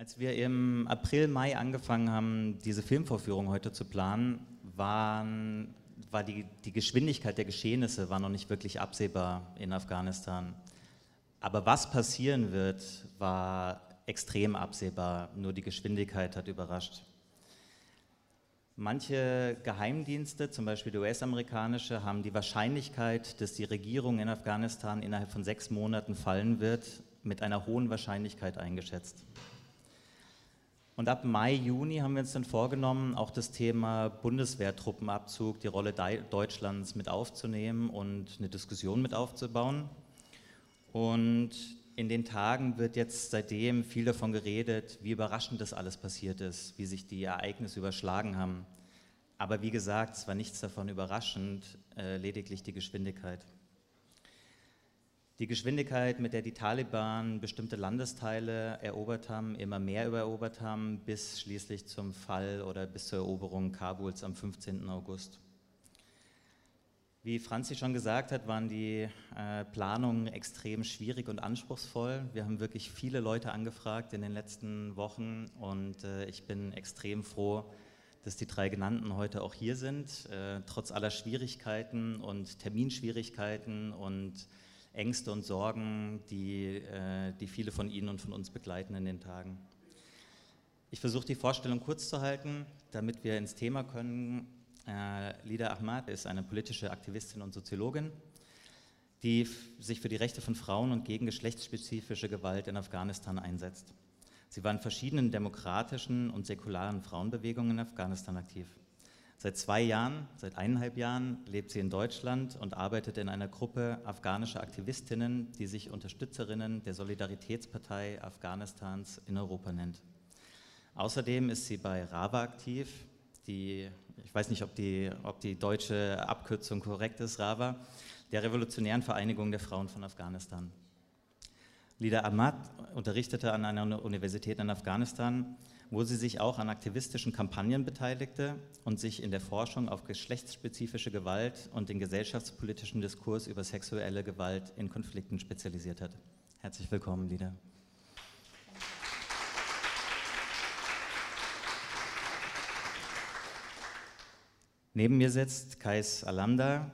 Als wir im April, Mai angefangen haben, diese Filmvorführung heute zu planen, waren, war die, die Geschwindigkeit der Geschehnisse war noch nicht wirklich absehbar in Afghanistan. Aber was passieren wird, war extrem absehbar. Nur die Geschwindigkeit hat überrascht. Manche Geheimdienste, zum Beispiel die US-amerikanische, haben die Wahrscheinlichkeit, dass die Regierung in Afghanistan innerhalb von sechs Monaten fallen wird, mit einer hohen Wahrscheinlichkeit eingeschätzt. Und ab Mai, Juni haben wir uns dann vorgenommen, auch das Thema Bundeswehrtruppenabzug, die Rolle Deutschlands mit aufzunehmen und eine Diskussion mit aufzubauen. Und in den Tagen wird jetzt seitdem viel davon geredet, wie überraschend das alles passiert ist, wie sich die Ereignisse überschlagen haben. Aber wie gesagt, es war nichts davon überraschend, äh, lediglich die Geschwindigkeit. Die Geschwindigkeit, mit der die Taliban bestimmte Landesteile erobert haben, immer mehr erobert haben, bis schließlich zum Fall oder bis zur Eroberung Kabuls am 15. August. Wie Franzi schon gesagt hat, waren die äh, Planungen extrem schwierig und anspruchsvoll. Wir haben wirklich viele Leute angefragt in den letzten Wochen und äh, ich bin extrem froh, dass die drei genannten heute auch hier sind, äh, trotz aller Schwierigkeiten und Terminschwierigkeiten und Ängste und Sorgen, die, äh, die viele von Ihnen und von uns begleiten in den Tagen. Ich versuche die Vorstellung kurz zu halten, damit wir ins Thema können. Äh, Lida Ahmad ist eine politische Aktivistin und Soziologin, die sich für die Rechte von Frauen und gegen geschlechtsspezifische Gewalt in Afghanistan einsetzt. Sie war in verschiedenen demokratischen und säkularen Frauenbewegungen in Afghanistan aktiv. Seit zwei Jahren, seit eineinhalb Jahren lebt sie in Deutschland und arbeitet in einer Gruppe afghanischer Aktivistinnen, die sich Unterstützerinnen der Solidaritätspartei Afghanistans in Europa nennt. Außerdem ist sie bei RAVA aktiv, die, ich weiß nicht, ob die, ob die deutsche Abkürzung korrekt ist, RAVA, der Revolutionären Vereinigung der Frauen von Afghanistan. Lida Ahmad unterrichtete an einer Universität in Afghanistan wo sie sich auch an aktivistischen Kampagnen beteiligte und sich in der Forschung auf geschlechtsspezifische Gewalt und den gesellschaftspolitischen Diskurs über sexuelle Gewalt in Konflikten spezialisiert hat. Herzlich willkommen, Lida. Neben mir sitzt Kais Alamda,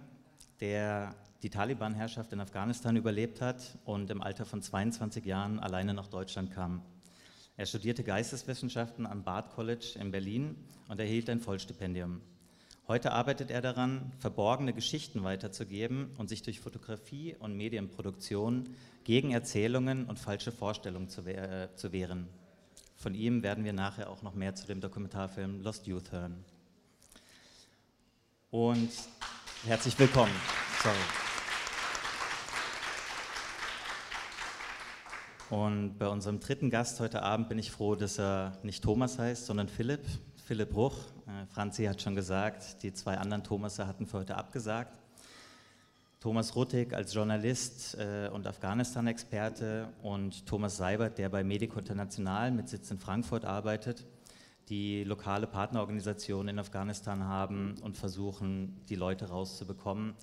der die Taliban-Herrschaft in Afghanistan überlebt hat und im Alter von 22 Jahren alleine nach Deutschland kam. Er studierte Geisteswissenschaften am Barth College in Berlin und erhielt ein Vollstipendium. Heute arbeitet er daran, verborgene Geschichten weiterzugeben und sich durch Fotografie und Medienproduktion gegen Erzählungen und falsche Vorstellungen zu, äh, zu wehren. Von ihm werden wir nachher auch noch mehr zu dem Dokumentarfilm Lost Youth hören. Und herzlich willkommen. Sorry. Und bei unserem dritten Gast heute Abend bin ich froh, dass er nicht Thomas heißt, sondern Philipp. Philipp Bruch. Äh, Franzi hat schon gesagt, die zwei anderen Thomasse hatten für heute abgesagt. Thomas Ruttig als Journalist äh, und Afghanistan-Experte und Thomas Seibert, der bei Medico International mit Sitz in Frankfurt arbeitet, die lokale Partnerorganisationen in Afghanistan haben und versuchen, die Leute rauszubekommen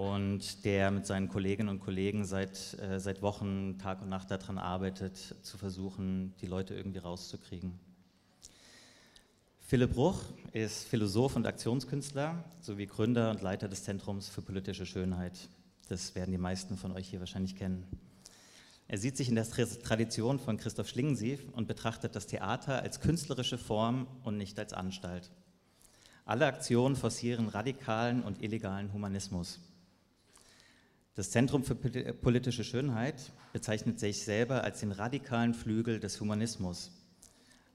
und der mit seinen Kolleginnen und Kollegen seit, äh, seit Wochen Tag und Nacht daran arbeitet, zu versuchen, die Leute irgendwie rauszukriegen. Philipp Bruch ist Philosoph und Aktionskünstler sowie Gründer und Leiter des Zentrums für politische Schönheit. Das werden die meisten von euch hier wahrscheinlich kennen. Er sieht sich in der Tradition von Christoph Schlingensief und betrachtet das Theater als künstlerische Form und nicht als Anstalt. Alle Aktionen forcieren radikalen und illegalen Humanismus. Das Zentrum für politische Schönheit bezeichnet sich selber als den radikalen Flügel des Humanismus.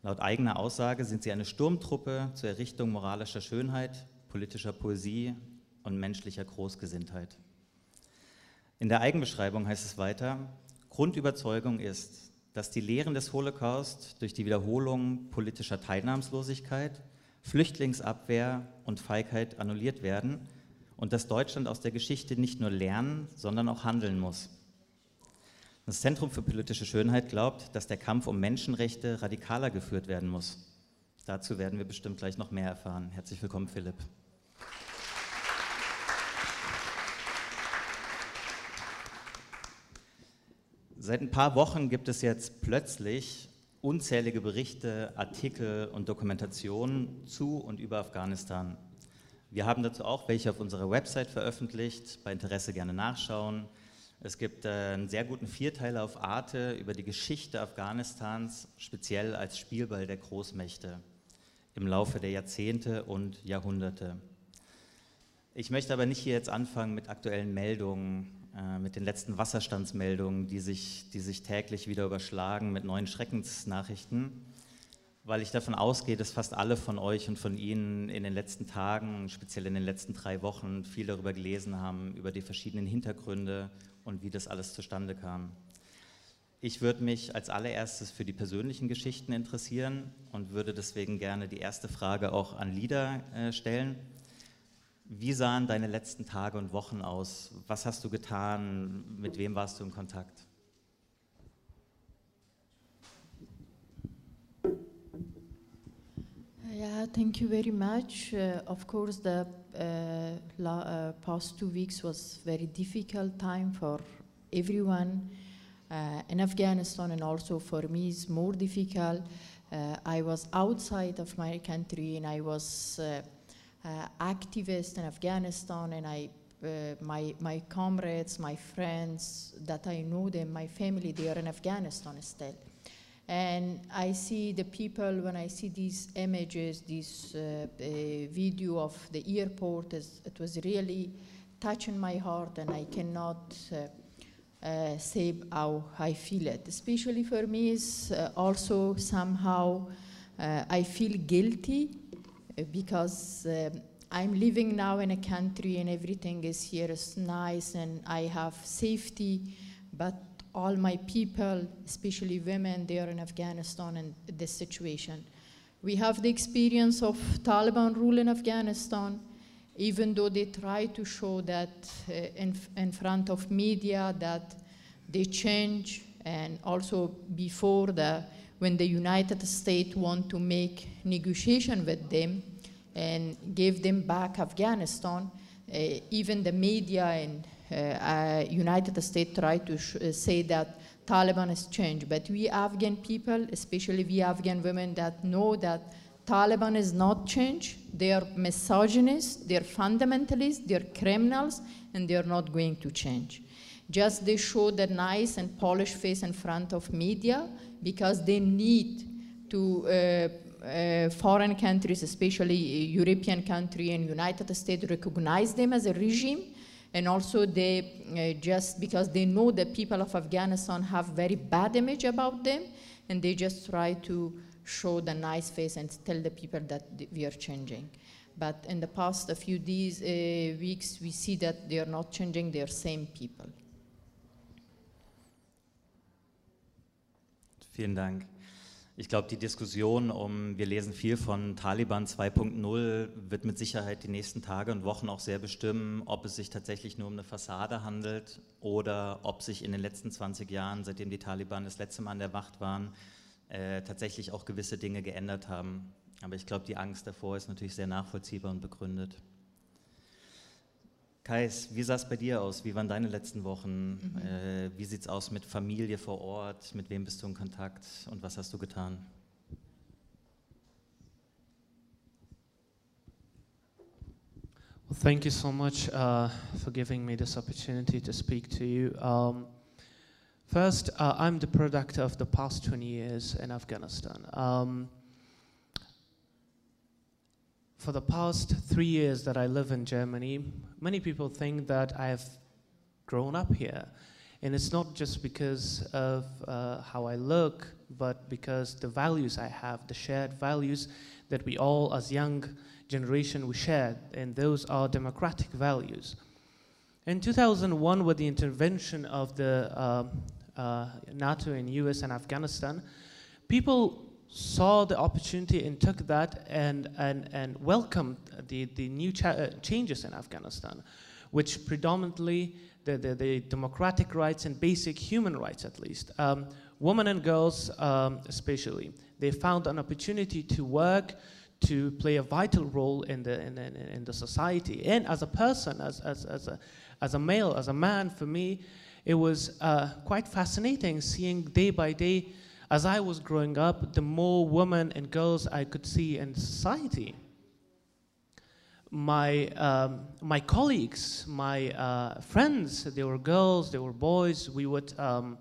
Laut eigener Aussage sind sie eine Sturmtruppe zur Errichtung moralischer Schönheit, politischer Poesie und menschlicher Großgesinntheit. In der Eigenbeschreibung heißt es weiter, Grundüberzeugung ist, dass die Lehren des Holocaust durch die Wiederholung politischer Teilnahmslosigkeit, Flüchtlingsabwehr und Feigheit annulliert werden und dass Deutschland aus der Geschichte nicht nur lernen, sondern auch handeln muss. Das Zentrum für politische Schönheit glaubt, dass der Kampf um Menschenrechte radikaler geführt werden muss. Dazu werden wir bestimmt gleich noch mehr erfahren. Herzlich willkommen, Philipp. Seit ein paar Wochen gibt es jetzt plötzlich unzählige Berichte, Artikel und Dokumentationen zu und über Afghanistan. Wir haben dazu auch welche auf unserer Website veröffentlicht, bei Interesse gerne nachschauen. Es gibt äh, einen sehr guten Vierteiler auf Arte über die Geschichte Afghanistans, speziell als Spielball der Großmächte im Laufe der Jahrzehnte und Jahrhunderte. Ich möchte aber nicht hier jetzt anfangen mit aktuellen Meldungen, äh, mit den letzten Wasserstandsmeldungen, die sich, die sich täglich wieder überschlagen mit neuen Schreckensnachrichten, weil ich davon ausgehe, dass fast alle von euch und von Ihnen in den letzten Tagen, speziell in den letzten drei Wochen, viel darüber gelesen haben, über die verschiedenen Hintergründe und wie das alles zustande kam. Ich würde mich als allererstes für die persönlichen Geschichten interessieren und würde deswegen gerne die erste Frage auch an Lida äh, stellen. Wie sahen deine letzten Tage und Wochen aus? Was hast du getan? Mit wem warst du in Kontakt? Yeah, thank you very much. Uh, of course, the uh, uh, past two weeks was very difficult time for everyone uh, in Afghanistan, and also for me, is more difficult. Uh, I was outside of my country, and I was uh, activist in Afghanistan, and I. my my comrades, my friends that I know them, my family, they are in Afghanistan still. And I see the people, when I see these images, this uh, uh, video of the airport, it was really touching my heart, and I cannot uh, uh, say how I feel it. Especially for me, is uh, also somehow uh, I feel guilty because um, I'm living now in a country and everything is here is nice and I have safety, but all my people, especially women there in Afghanistan and this situation. We have the experience of Taliban rule in Afghanistan, even though they try to show that uh, in, in front of media that they change and also before the when the United States want to make negotiation with them and give them back Afghanistan, uh, even the media and uh, uh, United States try to uh, say that Taliban has changed, but we Afghan people, especially we Afghan women that know that Taliban is not changed. They are misogynists, they're fundamentalists, they're criminals, and they're not going to change. Just they show the nice and polished face in front of media because they need to uh, uh, foreign countries, especially European country and United States, recognize them as a regime and also they uh, just because they know the people of Afghanistan have very bad image about them, and they just try to show the nice face and tell the people that we are changing. But in the past a few days, uh, weeks, we see that they are not changing, they are same people. Vielen Dank. Ich glaube, die Diskussion um, wir lesen viel von Taliban 2.0, wird mit Sicherheit die nächsten Tage und Wochen auch sehr bestimmen, ob es sich tatsächlich nur um eine Fassade handelt oder ob sich in den letzten 20 Jahren, seitdem die Taliban das letzte Mal an der Wacht waren, äh, tatsächlich auch gewisse Dinge geändert haben. Aber ich glaube, die Angst davor ist natürlich sehr nachvollziehbar und begründet. Kais, wie sah es bei dir aus? Wie waren deine letzten Wochen? Mhm. Äh, wie sieht es aus mit Familie vor Ort? Mit wem bist du in Kontakt und was hast du getan? Well, thank you so much uh, for giving me this opportunity to speak to you. Um, first, uh, I'm the product of the past 20 years in Afghanistan. Um, for the past three years that I live in Germany, many people think that I have grown up here. And it's not just because of uh, how I look, but because the values I have, the shared values that we all as young generation we share, and those are democratic values. In 2001, with the intervention of the uh, uh, NATO and US and Afghanistan, people saw the opportunity and took that and, and, and welcomed the, the new cha- uh, changes in Afghanistan, which predominantly the, the, the, democratic rights and basic human rights, at least. Um, women and girls, um, especially, they found an opportunity to work, to play a vital role in the, in, in, in the society. And as a person, as, as, as, a, as a male, as a man, for me, it was uh, quite fascinating seeing day by day as I was growing up, the more women and girls I could see in society. My, um, my colleagues, my uh, friends, they were girls, they were boys, we would um,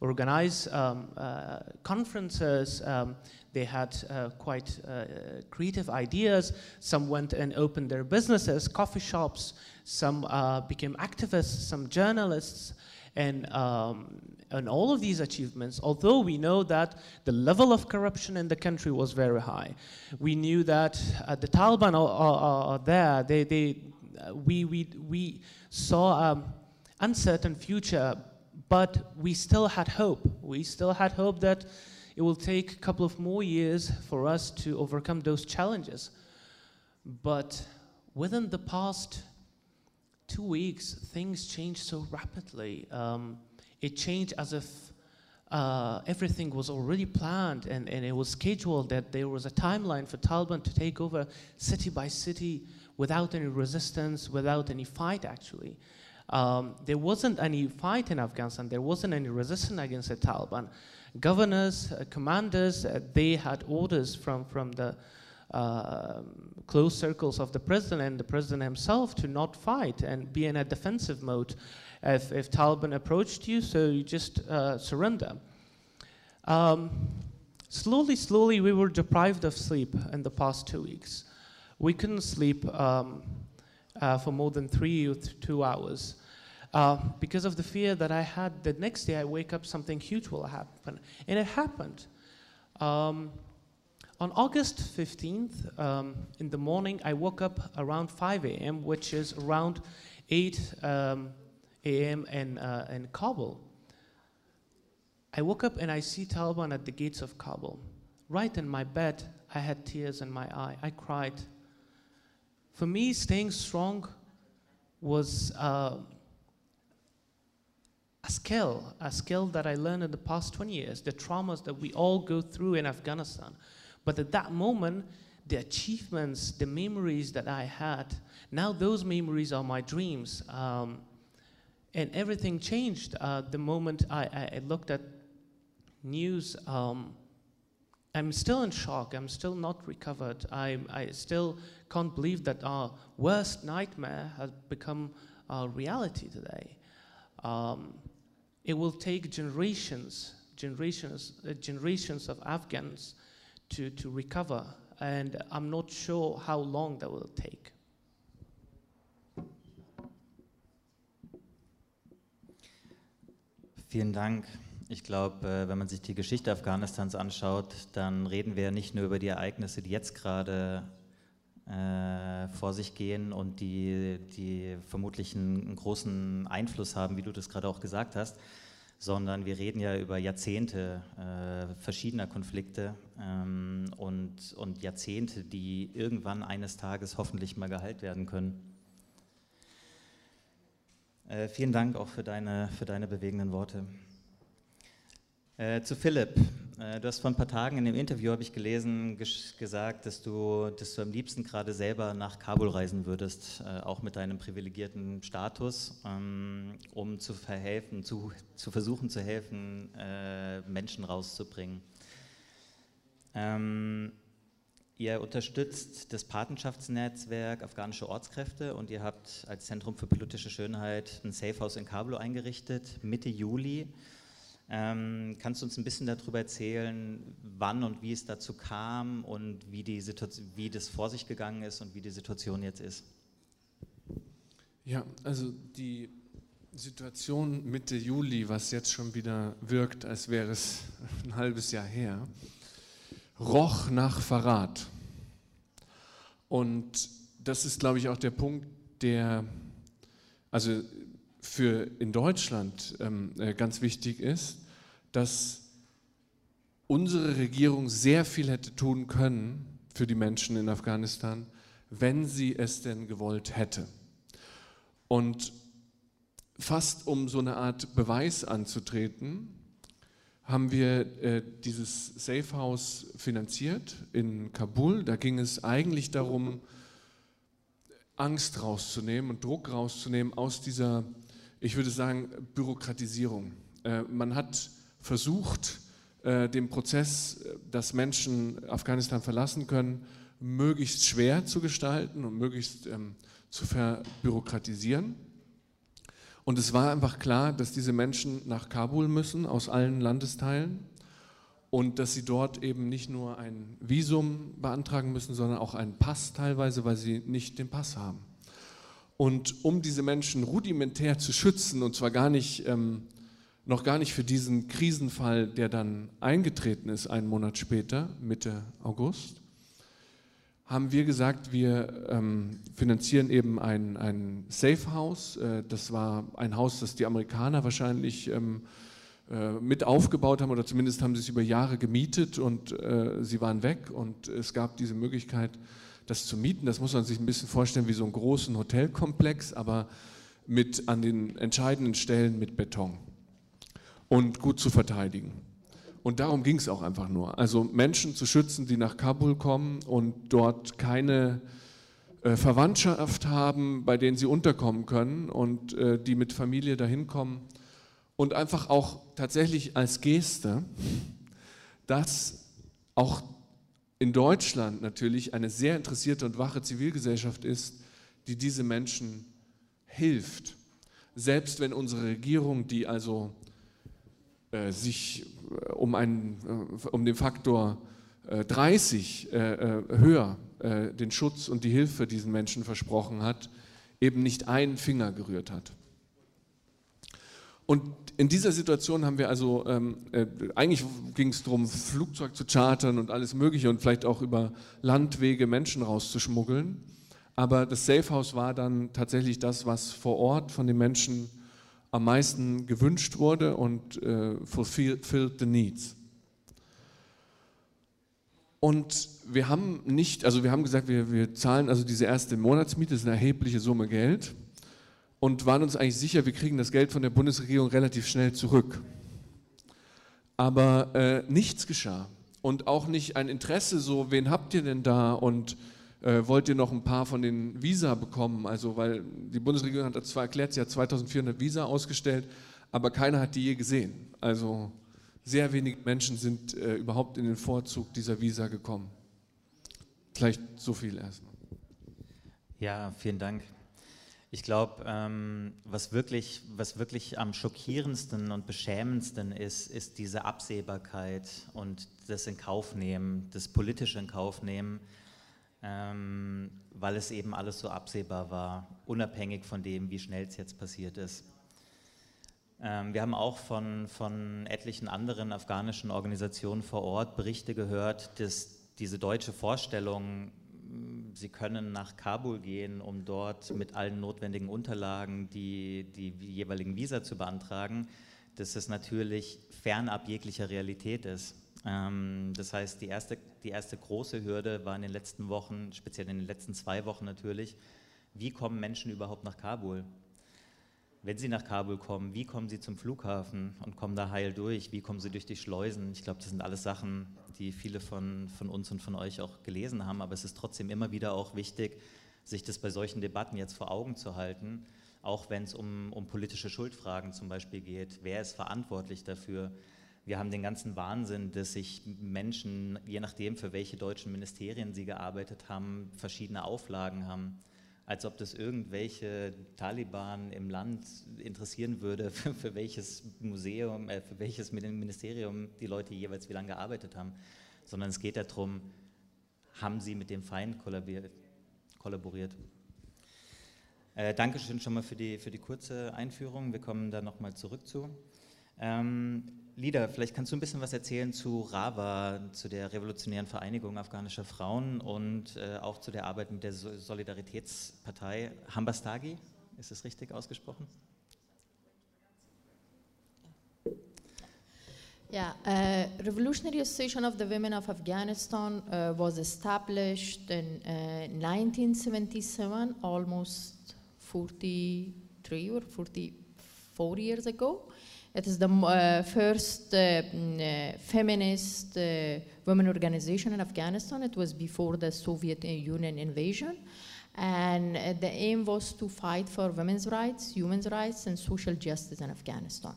organize um, uh, conferences. Um, they had uh, quite uh, creative ideas. Some went and opened their businesses, coffee shops. Some uh, became activists, some journalists. And, um, and all of these achievements, although we know that the level of corruption in the country was very high, we knew that uh, the Taliban are, are, are there. They, they, uh, we, we, we saw an uncertain future, but we still had hope. We still had hope that it will take a couple of more years for us to overcome those challenges. But within the past two weeks, things changed so rapidly. Um, it changed as if uh, everything was already planned and, and it was scheduled that there was a timeline for Taliban to take over city by city without any resistance, without any fight, actually. Um, there wasn't any fight in Afghanistan, there wasn't any resistance against the Taliban. Governors, uh, commanders, uh, they had orders from, from the uh, close circles of the president and the president himself to not fight and be in a defensive mode. If, if Taliban approached you, so you just uh, surrender. Um, slowly, slowly, we were deprived of sleep in the past two weeks. We couldn't sleep um, uh, for more than three or two hours. Uh, because of the fear that I had the next day I wake up, something huge will happen. And it happened. Um, on August 15th, um, in the morning, I woke up around 5 a.m., which is around 8 um, a.m. In, uh, in Kabul. I woke up and I see Taliban at the gates of Kabul. Right in my bed, I had tears in my eye. I cried. For me, staying strong was uh, a skill, a skill that I learned in the past 20 years, the traumas that we all go through in Afghanistan. But at that moment, the achievements, the memories that I had, now those memories are my dreams. Um, and everything changed uh, the moment I, I, looked at news. Um, I'm still in shock. I'm still not recovered. I, I still can't believe that our worst nightmare has become a reality today. Um, it will take generations, generations, uh, generations of Afghans to, to recover, and I'm not sure how long that will take. Vielen Dank. Ich glaube, äh, wenn man sich die Geschichte Afghanistans anschaut, dann reden wir nicht nur über die Ereignisse, die jetzt gerade äh, vor sich gehen und die, die vermutlich einen, großen Einfluss haben, wie du das gerade auch gesagt hast, sondern wir reden ja über Jahrzehnte äh, verschiedener Konflikte ähm, und, und Jahrzehnte, die irgendwann eines Tages hoffentlich mal geheilt werden können. Äh, vielen Dank auch für deine, für deine bewegenden Worte. Äh, zu Philipp. Äh, du hast vor ein paar Tagen in dem Interview, habe ich gelesen, gesagt, dass du, dass du am liebsten gerade selber nach Kabul reisen würdest, äh, auch mit deinem privilegierten Status, ähm, um zu verhelfen, zu, zu versuchen zu helfen, äh, Menschen rauszubringen. Ähm, Ihr unterstützt das Patenschaftsnetzwerk Afghanische Ortskräfte und ihr habt als Zentrum für politische Schönheit ein Safehouse in Kabul eingerichtet, Mitte Juli. Ähm, kannst du uns ein bisschen darüber erzählen, wann und wie es dazu kam und wie, die wie das vor sich gegangen ist und wie die Situation jetzt ist? Ja, also die Situation Mitte Juli, was jetzt schon wieder wirkt, als wäre es ein halbes Jahr her, roch nach Verrat. Und das ist, glaube ich, auch der Punkt, der, also für in Deutschland ähm, äh, ganz wichtig ist, dass unsere Regierung sehr viel hätte tun können für die Menschen in Afghanistan, wenn sie es denn gewollt hätte. Und fast um so eine Art Beweis anzutreten, haben wir äh, dieses Safe House finanziert in Kabul. Da ging es eigentlich darum, Angst rauszunehmen und Druck rauszunehmen aus dieser ich würde sagen, Bürokratisierung. Äh, man hat versucht, äh, den Prozess, dass Menschen Afghanistan verlassen können, möglichst schwer zu gestalten und möglichst ähm, zu verbürokratisieren. Und es war einfach klar, dass diese Menschen nach Kabul müssen, aus allen Landesteilen, und dass sie dort eben nicht nur ein Visum beantragen müssen, sondern auch einen Pass teilweise, weil sie nicht den Pass haben. Und um diese Menschen rudimentär zu schützen, und zwar gar nicht, ähm, noch gar nicht für diesen Krisenfall, der dann eingetreten ist, einen Monat später, Mitte August, haben wir gesagt, wir ähm, finanzieren eben ein, ein Safe House. Äh, das war ein Haus, das die Amerikaner wahrscheinlich ähm, äh, mit aufgebaut haben oder zumindest haben sie es über Jahre gemietet und äh, sie waren weg und es gab diese Möglichkeit, das zu mieten. Das muss man sich ein bisschen vorstellen wie so einen großen Hotelkomplex, aber mit an den entscheidenden Stellen mit Beton und gut zu verteidigen. Und darum ging es auch einfach nur. Also Menschen zu schützen, die nach Kabul kommen und dort keine äh, Verwandtschaft haben, bei denen sie unterkommen können und äh, die mit Familie dahin kommen. Und einfach auch tatsächlich als Geste, dass auch in Deutschland natürlich eine sehr interessierte und wache Zivilgesellschaft ist, die diese Menschen hilft. Selbst wenn unsere Regierung, die also äh, sich äh, um, einen, äh, um den Faktor 30 höher den Schutz und die Hilfe diesen Menschen versprochen hat, eben nicht einen Finger gerührt hat. Und in dieser Situation haben wir also, ähm, äh, eigentlich ging es darum, Flugzeug zu chartern und alles Mögliche und vielleicht auch über Landwege Menschen rauszuschmuggeln. Aber das Safe House war dann tatsächlich das, was vor Ort von den Menschen am meisten gewünscht wurde und äh, fulfilled the needs. Und wir haben nicht, also wir haben gesagt, wir, wir zahlen also diese erste Monatsmiete, das ist eine erhebliche Summe Geld und waren uns eigentlich sicher, wir kriegen das Geld von der Bundesregierung relativ schnell zurück. Aber äh, nichts geschah und auch nicht ein Interesse so, wen habt ihr denn da und äh, wollt ihr noch ein paar von den Visa bekommen? Also, weil die Bundesregierung hat zwar erklärt, sie hat 2400 Visa ausgestellt, aber keiner hat die je gesehen. Also sehr wenige Menschen sind äh, überhaupt in den Vorzug dieser Visa gekommen. Vielleicht so viel erstmal. Ja, vielen Dank. Ich glaube, ähm, was, wirklich, was wirklich am schockierendsten und beschämendsten ist, ist diese Absehbarkeit und das Inkaufnehmen, das politische Inkaufnehmen ähm, weil es eben alles so absehbar war, unabhängig von dem, wie schnell es jetzt passiert ist. Ähm, wir haben auch von, von etlichen anderen afghanischen Organisationen vor Ort Berichte gehört, dass diese deutsche Vorstellung, sie können nach Kabul gehen, um dort mit allen notwendigen Unterlagen die, die jeweiligen Visa zu beantragen, dass es natürlich fernab jeglicher Realität ist. Ähm, das heißt, die erste, die erste große Hürde war in den letzten Wochen, speziell in den letzten zwei Wochen natürlich, wie kommen Menschen überhaupt nach Kabul? Wenn sie nach Kabul kommen, wie kommen sie zum Flughafen und kommen da heil durch? Wie kommen sie durch die Schleusen? Ich glaube, das sind alles Sachen, die viele von, von uns und von euch auch gelesen haben, aber es ist trotzdem immer wieder auch wichtig, sich das bei solchen Debatten jetzt vor Augen zu halten, auch wenn es um, um politische Schuldfragen zum Beispiel geht. Wer ist verantwortlich dafür? Wir haben den ganzen Wahnsinn, dass sich Menschen, je nachdem, für welche deutschen Ministerien sie gearbeitet haben, verschiedene Auflagen haben. Als ob das irgendwelche Taliban im Land interessieren würde, für, für welches Museum, äh, für welches Ministerium die Leute jeweils wie lange gearbeitet haben. Sondern es geht darum, haben sie mit dem Feind kollaboriert. Äh, Dankeschön schon mal für die, für die kurze Einführung. Wir kommen da nochmal zurück zu. Ähm, Lida, vielleicht kannst du ein bisschen was erzählen zu RAVA, zu der Revolutionären Vereinigung afghanischer Frauen und äh, auch zu der Arbeit mit der Solidaritätspartei Hambastagi. Ist es richtig ausgesprochen? Yeah, uh, Revolutionary Association of the Women of Afghanistan uh, was established in uh, 1977, almost 43 or 44 years ago. It is the uh, first uh, uh, feminist uh, women organization in Afghanistan. It was before the Soviet Union invasion. And uh, the aim was to fight for women's rights, human rights, and social justice in Afghanistan.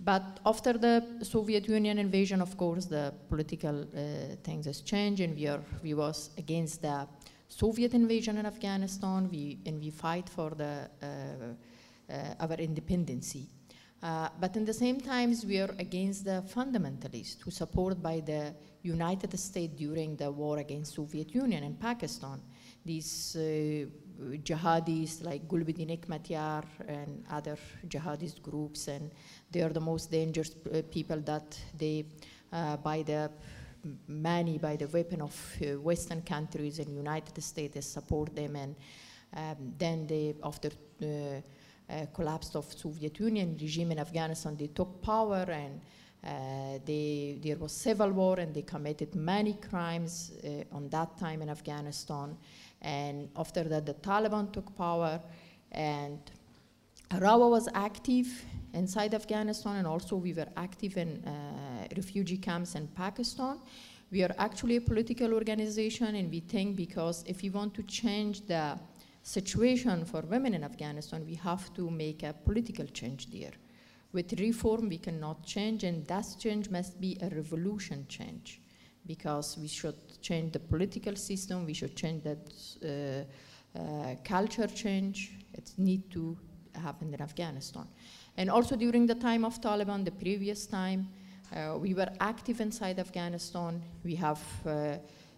But after the Soviet Union invasion, of course, the political uh, things has changed, and we are we was against the Soviet invasion in Afghanistan. We and we fight for the uh, uh, our independency. Uh, but in the same times, we are against the fundamentalists who support by the United States during the war against Soviet Union and Pakistan. These uh, jihadis like Gulbuddin Hekmatyar and other jihadist groups, and they are the most dangerous uh, people that they uh, by the money, by the weapon of uh, Western countries and United States support them, and um, then they after. Uh, collapse of Soviet Union regime in Afghanistan, they took power and uh, they, there was civil war and they committed many crimes uh, on that time in Afghanistan. And after that, the Taliban took power and Rawa was active inside Afghanistan and also we were active in uh, refugee camps in Pakistan. We are actually a political organization and we think because if we want to change the situation for women in Afghanistan, we have to make a political change there. With reform, we cannot change, and that change must be a revolution change because we should change the political system, we should change that uh, uh, culture change. It needs to happen in Afghanistan. And also during the time of Taliban, the previous time, uh, we were active inside Afghanistan. We have uh,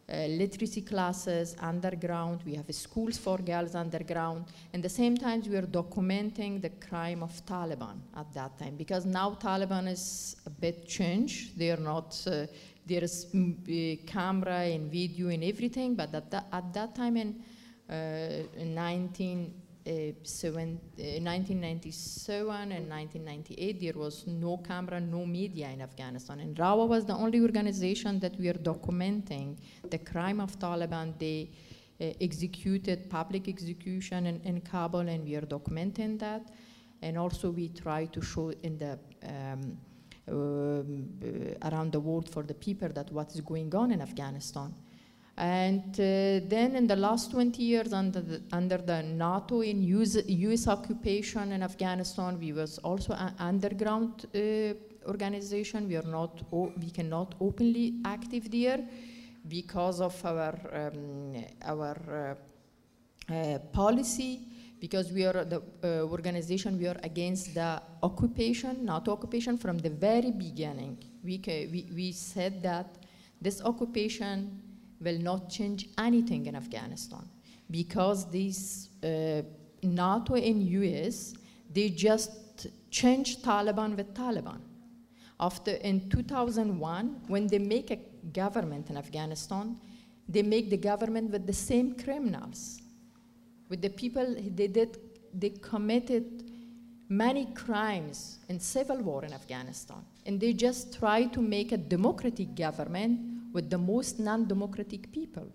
literacy classes underground. We have schools for girls underground. And the same time, we are documenting the crime of Taliban at that time because now Taliban is a bit changed. They are not. Uh, there is mm, camera and video and everything, but at that, at that time in, uh, in 19 uh, seven, uh, 1997 and 1998, there was no camera, no media in Afghanistan. And RAWA was the only organization that we are documenting the crime of Taliban. They uh, executed public execution in, in, Kabul, and we are documenting that. And also, we try to show in the um, um, around the world for the people that what is going on in Afghanistan. And uh, then in the last 20 years under the, under the NATO and US, US occupation in Afghanistan, we was also an underground uh, organization. We are not, we cannot openly active there because of our, um, our uh, uh, policy, because we are the uh, organization, we are against the occupation, NATO occupation from the very beginning. We, we, we said that this occupation will not change anything in Afghanistan. Because these uh, NATO and US, they just changed Taliban with Taliban. After in 2001, when they make a government in Afghanistan, they make the government with the same criminals, with the people they did, they committed many crimes in civil war in Afghanistan, and they just try to make a democratic government with the most non-democratic people.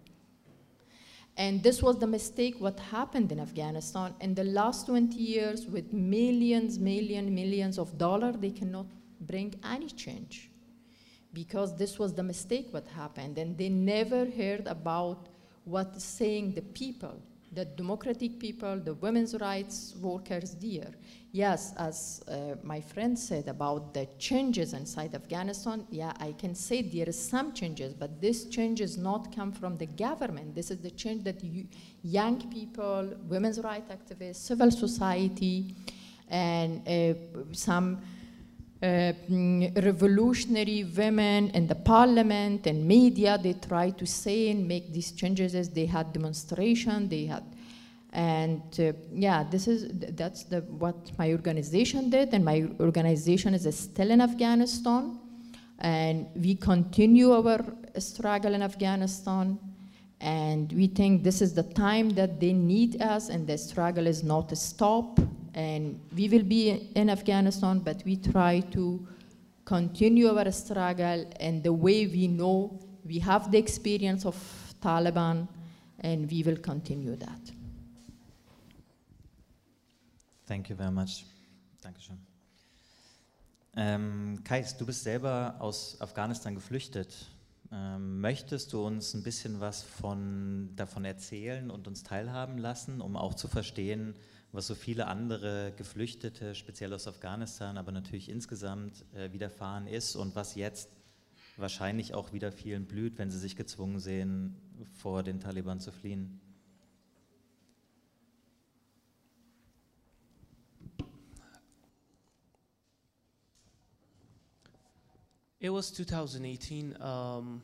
And this was the mistake what happened in Afghanistan. In the last 20 years, with millions, millions, millions of dollars, they cannot bring any change. Because this was the mistake what happened. And they never heard about what saying the people, the democratic people, the women's rights workers there. Yes, as uh, my friend said about the changes inside Afghanistan, yeah, I can say there is some changes, but this changes not come from the government. This is the change that you, young people, women's rights activists, civil society, and uh, some uh, revolutionary women in the parliament and media, they try to say and make these changes. As they had demonstration, they had and uh, yeah, this is that's the what my organization did, and my organization is still in Afghanistan, and we continue our struggle in Afghanistan, and we think this is the time that they need us, and the struggle is not to stop, and we will be in Afghanistan, but we try to continue our struggle, and the way we know we have the experience of Taliban, and we will continue that. Thank you very much. Dankeschön. Ähm, Kais, du bist selber aus Afghanistan geflüchtet. Ähm, möchtest du uns ein bisschen was von, davon erzählen und uns teilhaben lassen, um auch zu verstehen, was so viele andere Geflüchtete, speziell aus Afghanistan, aber natürlich insgesamt äh, widerfahren ist und was jetzt wahrscheinlich auch wieder vielen blüht, wenn sie sich gezwungen sehen, vor den Taliban zu fliehen. It was 2018 um,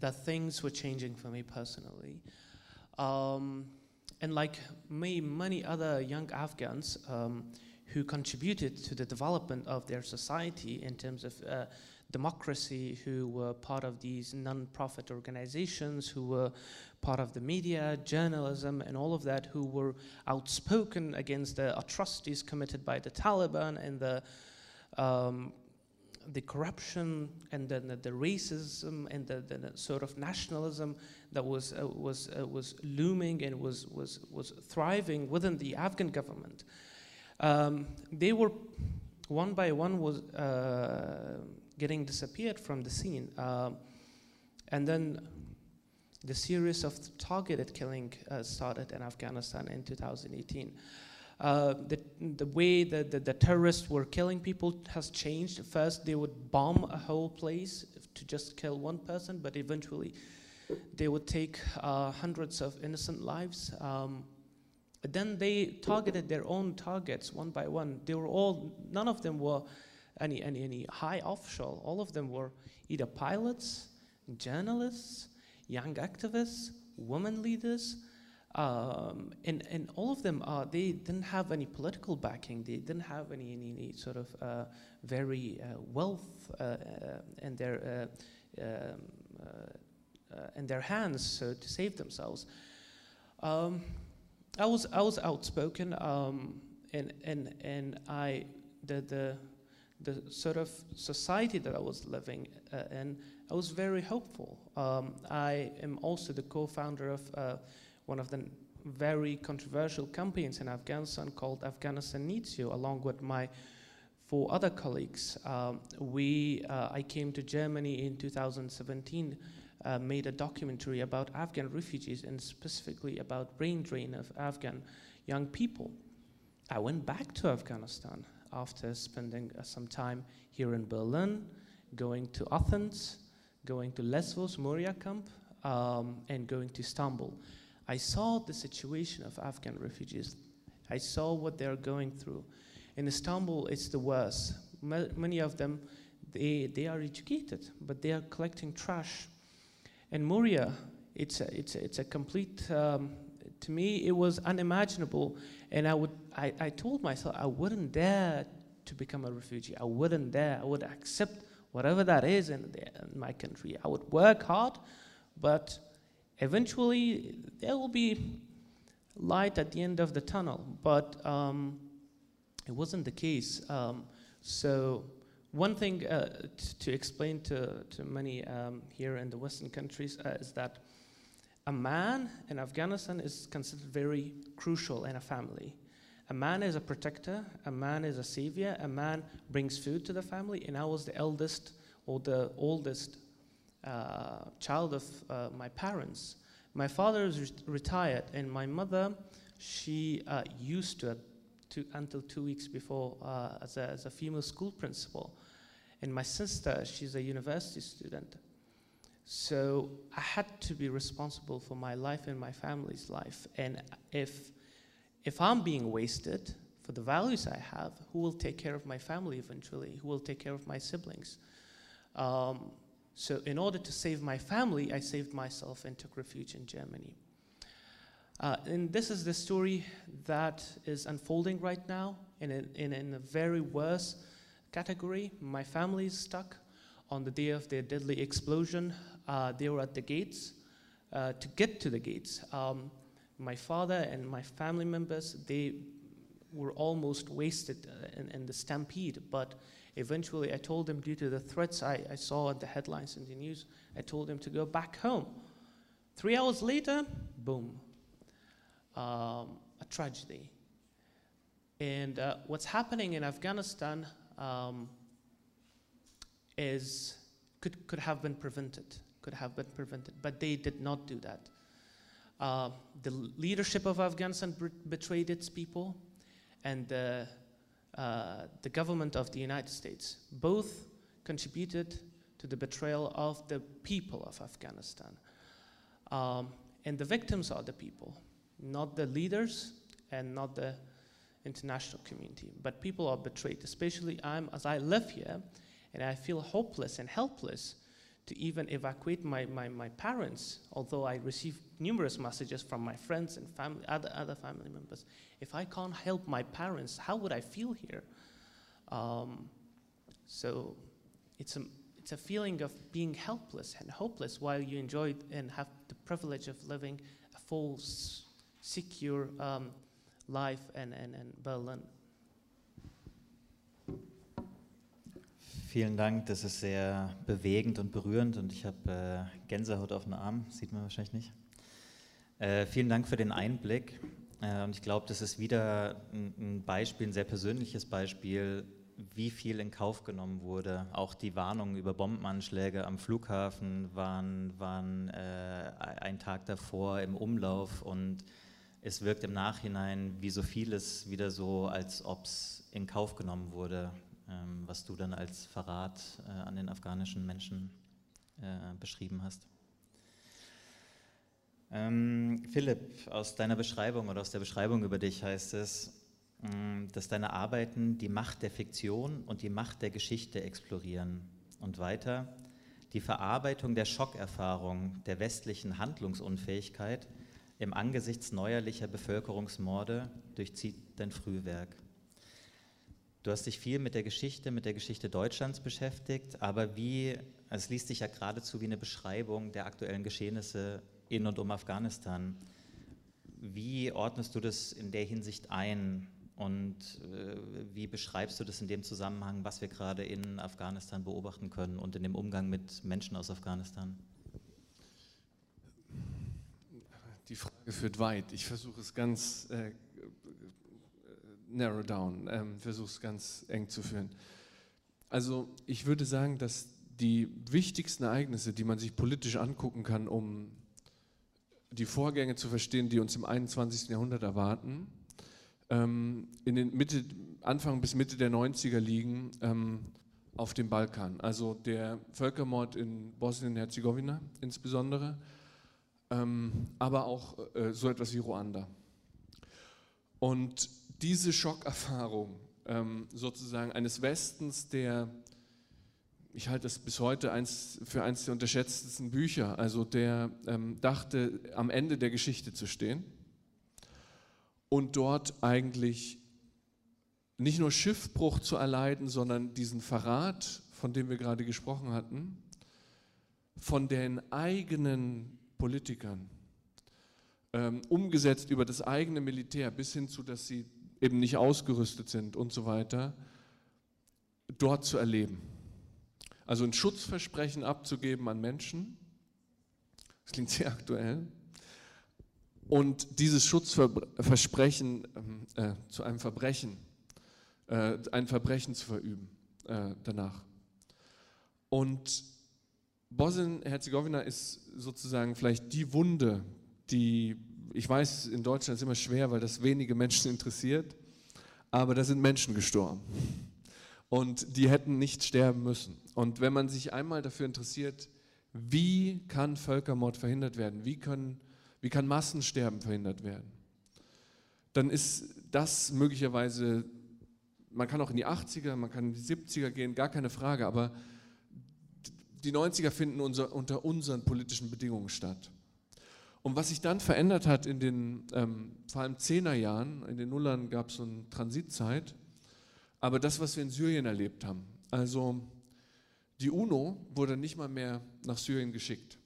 that things were changing for me personally. Um, and like me, many other young Afghans um, who contributed to the development of their society in terms of uh, democracy, who were part of these non-profit organizations, who were part of the media, journalism, and all of that, who were outspoken against the atrocities committed by the Taliban and the um, the corruption and the, the racism and the, the, sort of nationalism that was uh, was uh, was looming and was was was thriving within the Afghan government. Um, they were one by one was uh, getting disappeared from the scene, um, and then the series of targeted killing uh, started in Afghanistan in 2018. Uh, the, the way that the, the, terrorists were killing people has changed. First, they would bomb a whole place to just kill one person, but eventually they would take uh, hundreds of innocent lives. Um, then they targeted their own targets one by one. They were all, none of them were any, any, any high official. All of them were either pilots, journalists, young activists, women leaders, um, and, and all of them, uh, they didn't have any political backing. They didn't have any, any, any sort of uh, very uh, wealth uh, uh, in their uh, um, in their hands to save themselves. Um, I was I was outspoken, um, and and and I the the the sort of society that I was living in, I was very hopeful. Um, I am also the co-founder of one of the very controversial campaigns in Afghanistan called Afghanistan Needs You, along with my four other colleagues. Um, we, uh, I came to Germany in 2017, uh, made a documentary about Afghan refugees and specifically about brain drain of Afghan young people. I went back to Afghanistan after spending uh, some time here in Berlin, going to Athens, going to Lesvos, Moria camp, um, and going to Istanbul. I saw the situation of Afghan refugees. I saw what they're going through. In Istanbul, it's the worst. Many of them, they, they are educated, but they are collecting trash. In Moria, it's a, it's a, it's a complete, um, to me, it was unimaginable. And I, would, I, I told myself I wouldn't dare to become a refugee. I wouldn't dare. I would accept whatever that is in, the, in my country. I would work hard, but eventually there will be light at the end of the tunnel, but um, it wasn't the case. Um, so one thing uh, to explain to, to many um, here in the Western countries uh, is that a man in Afghanistan is considered very crucial in a family. A man is a protector, a man is a savior, a man brings food to the family, and I was the eldest or the oldest uh, child of uh, my parents. My father is re- retired, and my mother, she uh, used to, to until two weeks before uh, as a, as, a, female school principal. And my sister, she's a university student. So I had to be responsible for my life and my family's life. And if, if I'm being wasted for the values I have, who will take care of my family eventually? Who will take care of my siblings? Um, so, in order to save my family, I saved myself and took refuge in Germany. Uh, and this is the story that is unfolding right now in a, in, in a very worse category. My family is stuck on the day of their deadly explosion. Uh, they were at the gates. Uh, to get to the gates, um, my father and my family members, they were almost wasted uh, in, in the stampede, but Eventually, I told them, due to the threats I, I saw at the headlines in the news, I told them to go back home. Three hours later, boom, um, a tragedy. And uh, what's happening in Afghanistan um, is could, could have been prevented, could have been prevented, but they did not do that. Uh, the leadership of Afghanistan betrayed its people. and the, uh, the government of the United States. Both contributed to the betrayal of the people of Afghanistan. Um, and the victims are the people, not the leaders and not the international community. But people are betrayed, especially I'm, as I live here, and I feel hopeless and helpless to even evacuate my, my, my parents, although I receive numerous messages from my friends and family, other, other family members. If I can't help my parents, how would I feel here? Um, so it's a, it's a feeling of being helpless and hopeless while you enjoy and have the privilege of living a full, secure um, life in, in, in Berlin. Vielen Dank, das ist sehr bewegend und berührend und ich habe äh, Gänsehaut auf den Arm, sieht man wahrscheinlich nicht. Äh, vielen Dank für den Einblick äh, und ich glaube, das ist wieder ein, ein Beispiel, ein sehr persönliches Beispiel, wie viel in Kauf genommen wurde. Auch die Warnungen über Bombenanschläge am Flughafen waren, waren äh, ein Tag davor im Umlauf und es wirkt im Nachhinein wie so vieles wieder so, als ob es in Kauf genommen wurde, ähm, was du dann als Verrat äh, an den afghanischen Menschen äh, beschrieben hast. Ähm, Philipp, aus deiner Beschreibung oder aus der Beschreibung über dich heißt es, mh, dass deine Arbeiten die Macht der Fiktion und die Macht der Geschichte explorieren. Und weiter, die Verarbeitung der Schockerfahrung der westlichen Handlungsunfähigkeit im Angesichts neuerlicher Bevölkerungsmorde durchzieht dein Frühwerk. Du hast dich viel mit der Geschichte, mit der Geschichte Deutschlands beschäftigt, aber wie, es liest sich ja geradezu wie eine Beschreibung der aktuellen Geschehnisse in und um Afghanistan. Wie ordnest du das in der Hinsicht ein und äh, wie beschreibst du das in dem Zusammenhang, was wir gerade in Afghanistan beobachten können und in dem Umgang mit Menschen aus Afghanistan? Die Frage führt weit. Ich versuche es ganz äh, narrow down, ähm, versuche es ganz eng zu führen. Also ich würde sagen, dass die wichtigsten Ereignisse, die man sich politisch angucken kann, um die Vorgänge zu verstehen, die uns im 21. Jahrhundert erwarten, ähm, in den Mitte, Anfang bis Mitte der 90er liegen ähm, auf dem Balkan. Also der Völkermord in Bosnien-Herzegowina insbesondere, ähm, aber auch äh, so etwas wie Ruanda. Und diese Schockerfahrung ähm, sozusagen eines Westens, der, ich halte es bis heute eins, für eines der unterschätztesten Bücher, also der ähm, dachte, am Ende der Geschichte zu stehen und dort eigentlich nicht nur Schiffbruch zu erleiden, sondern diesen Verrat, von dem wir gerade gesprochen hatten, von den eigenen Politikern, ähm, umgesetzt über das eigene Militär bis hin zu, dass sie eben nicht ausgerüstet sind und so weiter, dort zu erleben. Also ein Schutzversprechen abzugeben an Menschen, das klingt sehr aktuell, und dieses Schutzversprechen äh, zu einem Verbrechen, äh, ein Verbrechen zu verüben äh, danach. Und Bosnien-Herzegowina ist sozusagen vielleicht die Wunde, die, ich weiß, in Deutschland ist immer schwer, weil das wenige Menschen interessiert, aber da sind Menschen gestorben. Und die hätten nicht sterben müssen. Und wenn man sich einmal dafür interessiert, wie kann Völkermord verhindert werden, wie, können, wie kann Massensterben verhindert werden, dann ist das möglicherweise, man kann auch in die 80er, man kann in die 70er gehen, gar keine Frage, aber die 90er finden unser, unter unseren politischen Bedingungen statt. Und was sich dann verändert hat in den ähm, vor allem 10er Jahren, in den Nullern gab es so eine Transitzeit, aber das, was wir in Syrien erlebt haben, also die UNO wurde nicht mal mehr nach Syrien geschickt.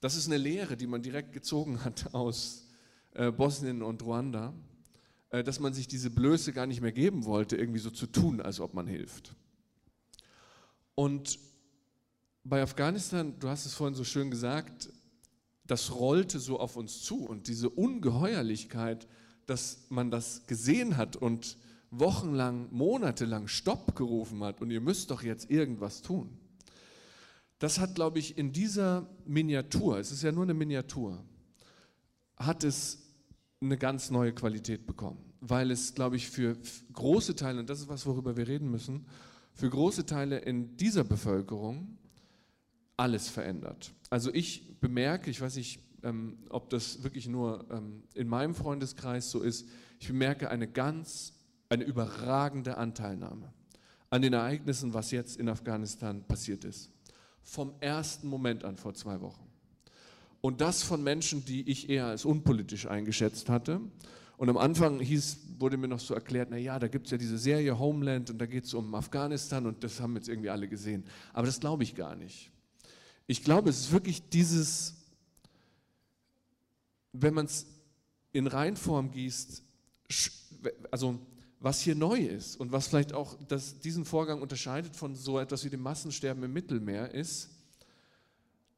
Das ist eine Lehre, die man direkt gezogen hat aus äh, Bosnien und Ruanda, äh, dass man sich diese Blöße gar nicht mehr geben wollte, irgendwie so zu tun, als ob man hilft. Und bei Afghanistan, du hast es vorhin so schön gesagt, das rollte so auf uns zu und diese Ungeheuerlichkeit, dass man das gesehen hat und wochenlang, monatelang Stopp gerufen hat und ihr müsst doch jetzt irgendwas tun. Das hat, glaube ich, in dieser Miniatur, es ist ja nur eine Miniatur, hat es eine ganz neue Qualität bekommen, weil es, glaube ich, für große Teile, und das ist was, worüber wir reden müssen, für große Teile in dieser Bevölkerung alles verändert. Also ich bemerke, ich weiß nicht, ähm, ob das wirklich nur ähm, in meinem Freundeskreis so ist, ich bemerke eine ganz, eine überragende Anteilnahme an den Ereignissen, was jetzt in Afghanistan passiert ist. Vom ersten Moment an vor zwei Wochen. Und das von Menschen, die ich eher als unpolitisch eingeschätzt hatte. Und am Anfang hieß, wurde mir noch so erklärt, naja, da gibt es ja diese Serie Homeland und da geht es um Afghanistan und das haben jetzt irgendwie alle gesehen. Aber das glaube ich gar nicht. Ich glaube, es ist wirklich dieses, wenn man es in Reinform gießt, also was hier neu ist und was vielleicht auch das, diesen Vorgang unterscheidet von so etwas wie dem Massensterben im Mittelmeer ist,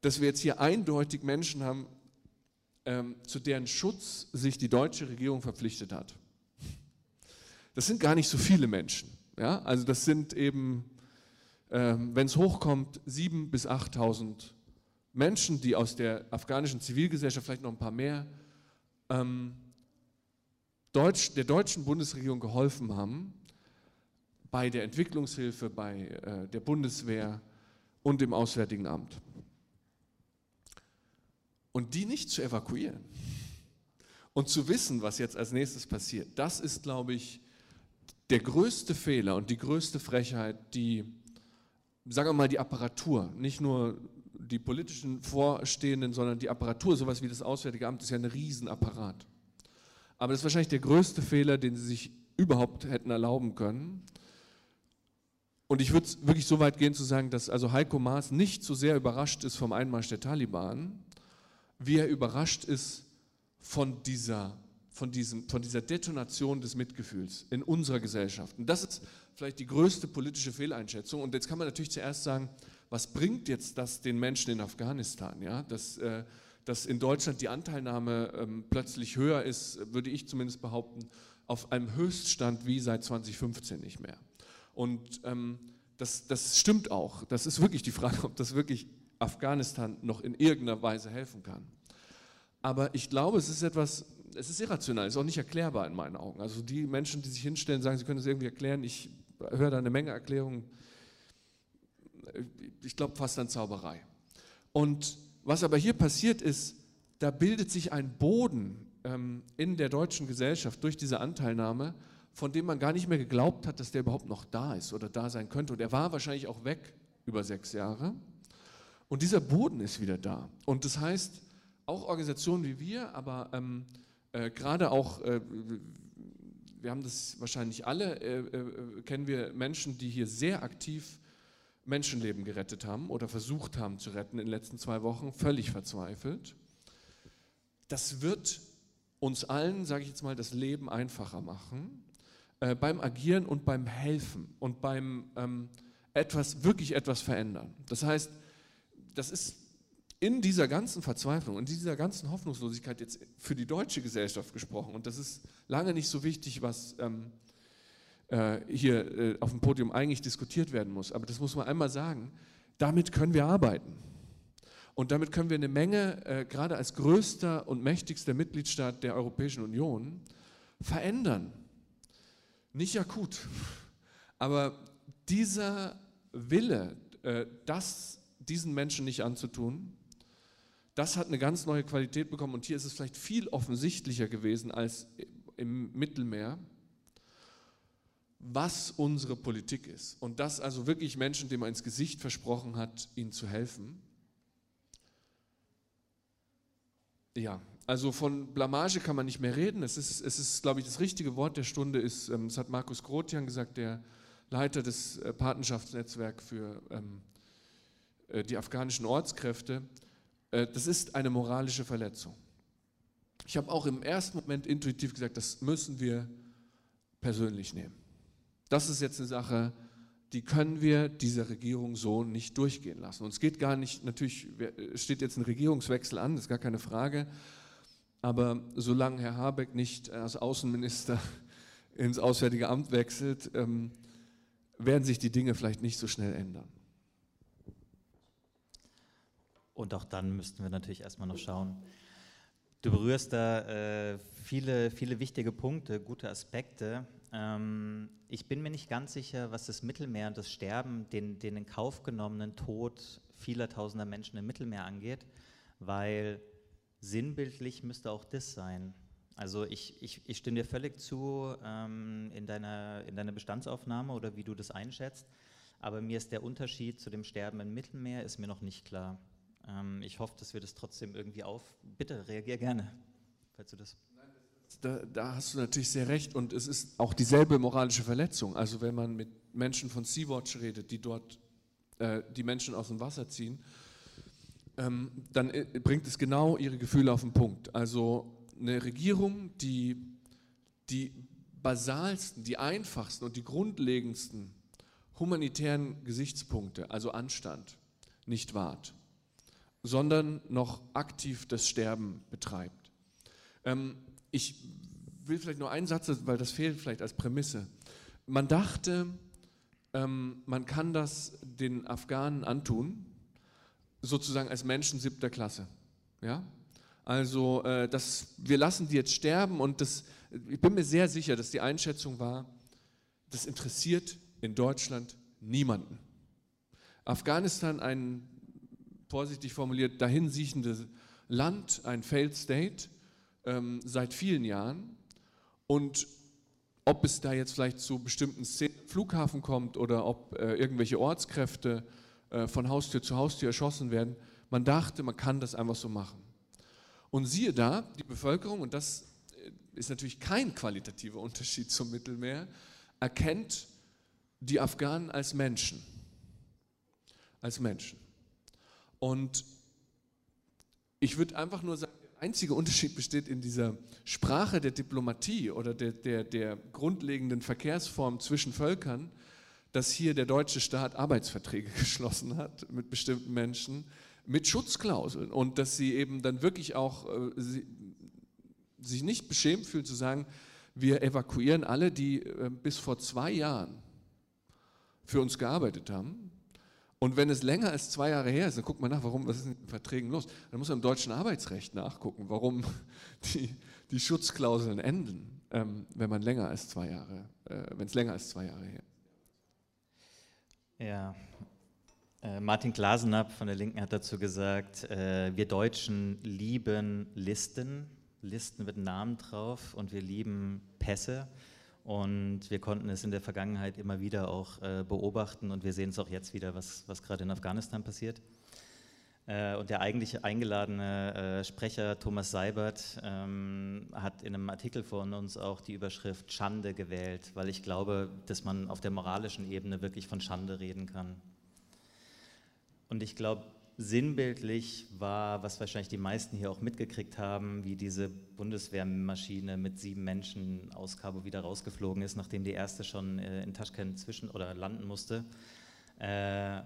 dass wir jetzt hier eindeutig Menschen haben, ähm, zu deren Schutz sich die deutsche Regierung verpflichtet hat. Das sind gar nicht so viele Menschen. Ja? Also das sind eben, wenn es hochkommt, 7.000 bis 8.000 Menschen, die aus der afghanischen Zivilgesellschaft, vielleicht noch ein paar mehr, ähm, Deutsch, der deutschen Bundesregierung geholfen haben, bei der Entwicklungshilfe, bei äh, der Bundeswehr und dem Auswärtigen Amt. Und die nicht zu evakuieren und zu wissen, was jetzt als nächstes passiert, das ist, glaube ich, der größte Fehler und die größte Frechheit, die, sagen wir mal, die Apparatur, nicht nur die politischen Vorstehenden, sondern die Apparatur, sowas wie das Auswärtige Amt, ist ja ein Riesenapparat. Aber das ist wahrscheinlich der größte Fehler, den sie sich überhaupt hätten erlauben können. Und ich würde wirklich so weit gehen zu sagen, dass also Heiko Maas nicht so sehr überrascht ist vom Einmarsch der Taliban, wie er überrascht ist von dieser, von, diesem, von dieser Detonation des Mitgefühls in unserer Gesellschaft. Und das ist vielleicht die größte politische Fehleinschätzung. Und jetzt kann man natürlich zuerst sagen, was bringt jetzt das den Menschen in Afghanistan? Ja? Dass, äh, dass in Deutschland die Anteilnahme ähm, plötzlich höher ist, würde ich zumindest behaupten, auf einem Höchststand wie seit 2015 nicht mehr. Und ähm, das, das stimmt auch. Das ist wirklich die Frage, ob das wirklich Afghanistan noch in irgendeiner Weise helfen kann. Aber ich glaube, es ist etwas, es ist irrational, es ist auch nicht erklärbar in meinen Augen. Also die Menschen, die sich hinstellen, sagen, sie können es irgendwie erklären, ich höre da eine Menge Erklärungen, ich glaube fast an Zauberei. Und was aber hier passiert ist, da bildet sich ein Boden ähm, in der deutschen Gesellschaft durch diese Anteilnahme, von dem man gar nicht mehr geglaubt hat, dass der überhaupt noch da ist oder da sein könnte. Und er war wahrscheinlich auch weg über sechs Jahre. Und dieser Boden ist wieder da. Und das heißt, auch Organisationen wie wir, aber ähm, äh, gerade auch, äh, wir haben das wahrscheinlich alle, äh, äh, kennen wir Menschen, die hier sehr aktiv Menschenleben gerettet haben oder versucht haben zu retten in den letzten zwei Wochen, völlig verzweifelt. Das wird uns allen, sage ich jetzt mal, das Leben einfacher machen äh, beim Agieren und beim Helfen und beim ähm, etwas, wirklich etwas verändern. Das heißt, das ist in dieser ganzen Verzweiflung, in dieser ganzen Hoffnungslosigkeit jetzt für die deutsche Gesellschaft gesprochen, und das ist lange nicht so wichtig, was ähm, äh, hier äh, auf dem Podium eigentlich diskutiert werden muss, aber das muss man einmal sagen, damit können wir arbeiten. Und damit können wir eine Menge, äh, gerade als größter und mächtigster Mitgliedstaat der Europäischen Union, verändern. Nicht akut, aber dieser Wille, äh, das diesen Menschen nicht anzutun, das hat eine ganz neue Qualität bekommen und hier ist es vielleicht viel offensichtlicher gewesen als im Mittelmeer, was unsere Politik ist. Und dass also wirklich Menschen, denen man ins Gesicht versprochen hat, ihnen zu helfen. Ja, also von Blamage kann man nicht mehr reden. Es ist, es ist glaube ich, das richtige Wort der Stunde ist, ähm, das hat Markus Grotian gesagt, der Leiter des äh, Patenschaftsnetzwerks für ähm, äh, die afghanischen Ortskräfte. Äh, das ist eine moralische Verletzung. Ich habe auch im ersten Moment intuitiv gesagt, das müssen wir persönlich nehmen. Das ist jetzt eine Sache, die können wir dieser Regierung so nicht durchgehen lassen. Und es geht gar nicht, natürlich steht jetzt ein Regierungswechsel an, das ist gar keine Frage, aber solange Herr Habeck nicht als Außenminister ins Auswärtige Amt wechselt, ähm, werden sich die Dinge vielleicht nicht so schnell ändern. Und auch dann müssten wir natürlich erstmal noch schauen, Du berührst da äh, viele, viele wichtige Punkte, gute Aspekte. Ähm, ich bin mir nicht ganz sicher, was das Mittelmeer und das Sterben, den, den in Kauf genommenen Tod vieler tausender Menschen im Mittelmeer angeht, weil sinnbildlich müsste auch das sein. Also ich, ich, ich stimme dir völlig zu ähm, in, deiner, in deiner Bestandsaufnahme oder wie du das einschätzt, aber mir ist der Unterschied zu dem Sterben im Mittelmeer ist mir noch nicht klar. Ähm, ich hoffe, dass wir das trotzdem irgendwie auf. Bitte reagier gerne, falls du das. Da, da, hast du natürlich sehr recht und es ist auch dieselbe moralische Verletzung. Also wenn man mit Menschen von Sea-Watch redet, die dort äh, die Menschen aus dem Wasser ziehen, ähm, dann äh, bringt es genau ihre Gefühle auf den Punkt. Also eine Regierung, die die basalsten, die einfachsten und die grundlegendsten humanitären Gesichtspunkte, also Anstand, nicht wahrt sondern noch aktiv das Sterben betreibt. Ähm, ich will vielleicht nur einen Satz, weil das fehlt vielleicht als Prämisse. Man dachte, ähm, man kann das den Afghanen antun, sozusagen als Menschen siebter Klasse. Ja? Also, äh, das, wir lassen die jetzt sterben und das, ich bin mir sehr sicher, dass die Einschätzung war, das interessiert in Deutschland niemanden. Afghanistan, ein vorsichtig formuliert, dahinsiechende Land, ein Failed State, ähm, seit vielen Jahren. Und ob es da jetzt vielleicht zu bestimmten Szenen Flughafen kommt oder ob äh, irgendwelche Ortskräfte äh, von Haustür zu Haustür erschossen werden, man dachte, man kann das einfach so machen. Und siehe da, die Bevölkerung, und das äh, ist natürlich kein qualitativer Unterschied zum Mittelmeer, erkennt die Afghanen als Menschen. Als Menschen. Und ich würde einfach nur sagen, der einzige Unterschied besteht in dieser Sprache der Diplomatie oder der, der, der grundlegenden Verkehrsform zwischen Völkern, dass hier der deutsche Staat Arbeitsverträge geschlossen hat mit bestimmten Menschen, mit Schutzklauseln. Und dass sie eben dann wirklich auch äh, sie, sich nicht beschämt fühlen zu sagen, wir evakuieren alle, die äh, bis vor zwei Jahren für uns gearbeitet haben und wenn es länger als zwei Jahre her ist, dann guckt man nach, warum, was ist in den Verträgen los? Dann muss man im deutschen Arbeitsrecht nachgucken, warum die, die Schutzklauseln enden, ähm, wenn man länger als zwei Jahre, äh, wenn es länger als zwei Jahre her ist. Ja, äh, Martin Glasenapp von der Linken hat dazu gesagt, äh, wir Deutschen lieben Listen, Listen mit Namen drauf und wir lieben Pässe. Und wir konnten es in der Vergangenheit immer wieder auch äh, beobachten und wir sehen es auch jetzt wieder, was, was gerade in Afghanistan passiert. Äh, und der eigentlich eingeladene äh, Sprecher Thomas Seibert ähm, hat in einem Artikel von uns auch die Überschrift Schande gewählt, weil ich glaube, dass man auf der moralischen Ebene wirklich von Schande reden kann. Und ich glaube, sinnbildlich war, was wahrscheinlich die meisten hier auch mitgekriegt haben, wie diese Bundeswehrmaschine mit sieben Menschen aus Kabul wieder rausgeflogen ist, nachdem die erste schon äh, in Taschkent zwischen oder landen musste. Äh,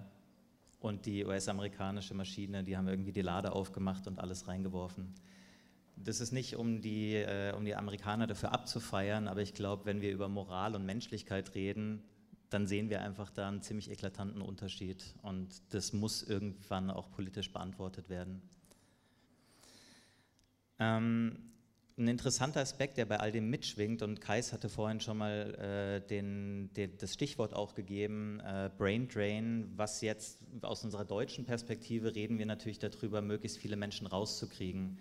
und die US-amerikanische Maschine, die haben irgendwie die Lade aufgemacht und alles reingeworfen. Das ist nicht, um die, äh, um die Amerikaner dafür abzufeiern, aber ich glaube, wenn wir über Moral und Menschlichkeit reden, dann sehen wir einfach da einen ziemlich eklatanten Unterschied und das muss irgendwann auch politisch beantwortet werden. Ähm, ein interessanter Aspekt, der bei all dem mitschwingt, und Kais hatte vorhin schon mal äh, den, den, das Stichwort auch gegeben, äh, Brain Drain, was jetzt aus unserer deutschen Perspektive reden wir natürlich darüber, möglichst viele Menschen rauszukriegen.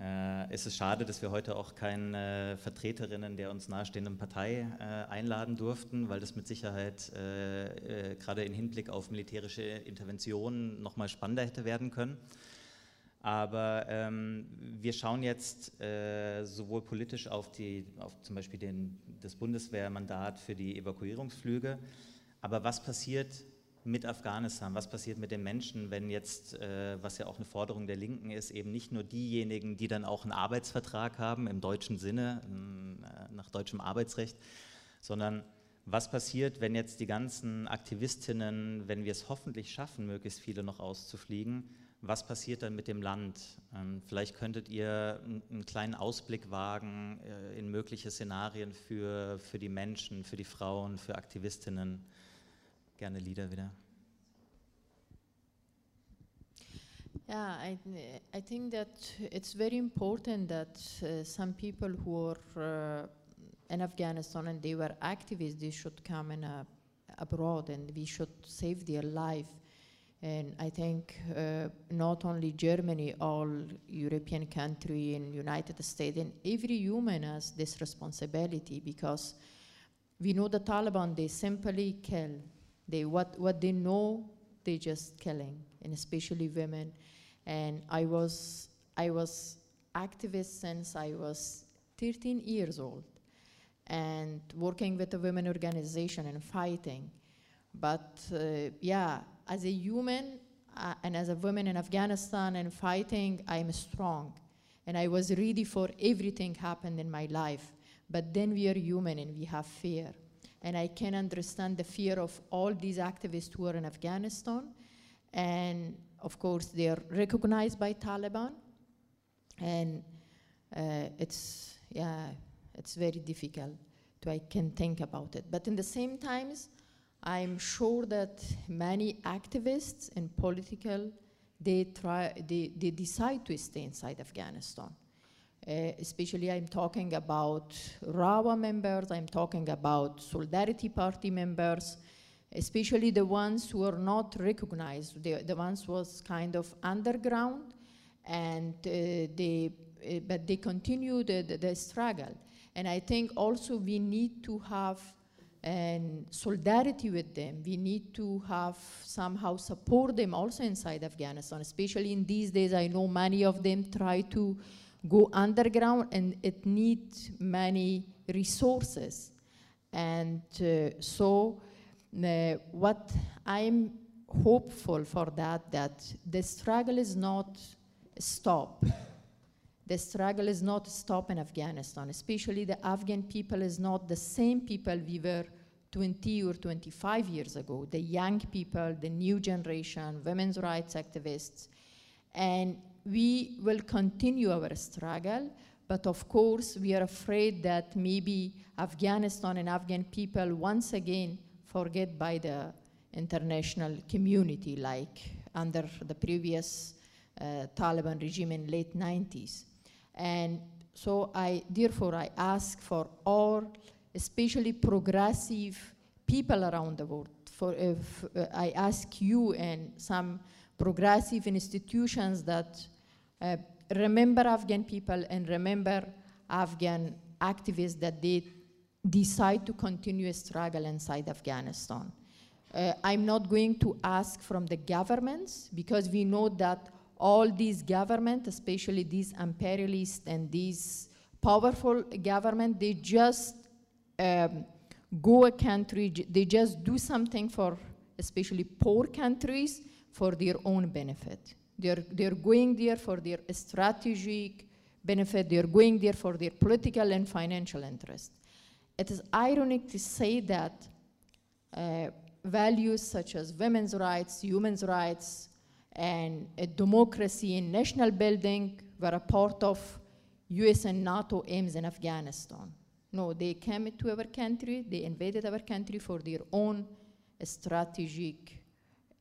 Äh, es ist schade, dass wir heute auch keine Vertreterinnen der uns nahestehenden Partei äh, einladen durften, weil das mit Sicherheit äh, äh gerade im Hinblick auf militärische Interventionen nochmal spannender hätte werden können. Aber ähm, wir schauen jetzt äh, sowohl politisch auf, die, auf zum Beispiel den, das Bundeswehrmandat für die Evakuierungsflüge, aber was passiert mit Afghanistan? Was passiert mit den Menschen, wenn jetzt, äh, was ja auch eine Forderung der Linken ist, eben nicht nur diejenigen, die dann auch einen Arbeitsvertrag haben im deutschen Sinne, äh, nach deutschem Arbeitsrecht, sondern was passiert, wenn jetzt die ganzen Aktivistinnen, wenn wir es hoffentlich schaffen, möglichst viele noch auszufliegen, was passiert dann mit dem Land? Ähm, vielleicht könntet ihr einen kleinen Ausblick wagen äh, in mögliche Szenarien für, für die Menschen, für die Frauen, für Aktivistinnen gerne Lieder wieder. Yeah, I, I think that it's very important that uh, some people who are uh, in Afghanistan and they were activists, they should come in uh, abroad and we should save their life. And I think uh, not only Germany, all European country and United States and every human has this responsibility because we know the Taliban, they simply kill. They, what, what they know, they just killing, and especially women. And I was, I was activist since I was 13 years old and working with a women organization and fighting. But uh, yeah, as a human uh, and as a woman in Afghanistan and fighting, I'm strong. And I was ready for everything happened in my life. But then we are human and we have fear. And I can understand the fear of all these activists who are in Afghanistan. And of course, they are recognized by Taliban. And uh, it's, yeah, it's very difficult to I can think about it. But in the same times, I'm sure that many activists and political, they try, they, they decide to stay inside Afghanistan. Uh, especially I'm talking about RAWA members, I'm talking about Solidarity Party members, especially the ones who are not recognized, the, the ones was kind of underground, and uh, they, uh, but they continue the, the, struggle. And I think also we need to have and solidarity with them. We need to have somehow support them also inside Afghanistan, especially in these days. I know many of them try to go underground and it needs many resources. And uh, so uh, what I'm hopeful for that, that the struggle is not stop. The struggle is not stop in Afghanistan, especially the Afghan people is not the same people we were 20 or 25 years ago, the young people, the new generation, women's rights activists. And we will continue our struggle, but of course we are afraid that maybe Afghanistan and Afghan people once again forget by the international community like under the previous uh, Taliban regime in late 90s. And so I, therefore, I ask for all, especially progressive people around the world. For if uh, I ask you and some progressive institutions that uh, remember Afghan people and remember Afghan activists that they decide to continue a struggle inside Afghanistan. Uh, I'm not going to ask from the governments because we know that all these government, especially these imperialist and these powerful government, they just um, go a country, they just do something for especially poor countries for their own benefit. They're, they're going there for their strategic benefit, they're going there for their political and financial interest. It is ironic to say that uh, values such as women's rights, human rights, and democracy and national building were a part of US and NATO aims in Afghanistan. No, they came to our country, they invaded our country for their own strategic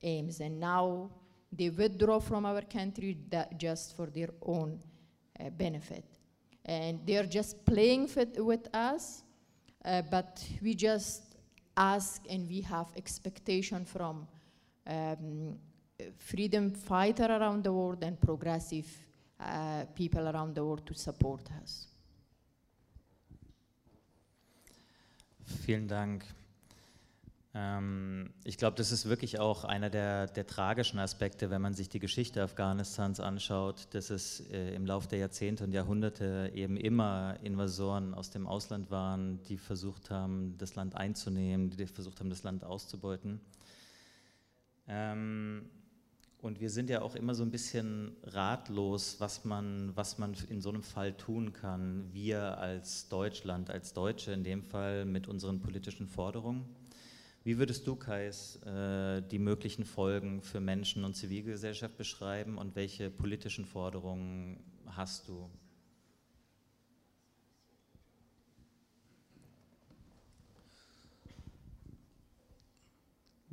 aims, and now they withdraw from our country just for their own uh, benefit. And they're just playing with us, uh, but we just ask and we have expectation from um, freedom fighter around the world and progressive uh, people around the world to support us. Vielen Dank. Ähm, ich glaube, das ist wirklich auch einer der, der, tragischen Aspekte, wenn man sich die Geschichte Afghanistans anschaut, dass es äh, im Laufe der Jahrzehnte und Jahrhunderte eben immer Invasoren aus dem Ausland waren, die versucht haben, das Land einzunehmen, die versucht haben, das Land auszubeuten. Ähm, und wir sind ja auch immer so ein bisschen ratlos, was man, was man in so einem Fall tun kann. Wir als Deutschland, als Deutsche in dem Fall mit unseren politischen Forderungen. Wie würdest du, Kais, äh, die möglichen Folgen für Menschen und Zivilgesellschaft beschreiben und welche politischen Forderungen hast du?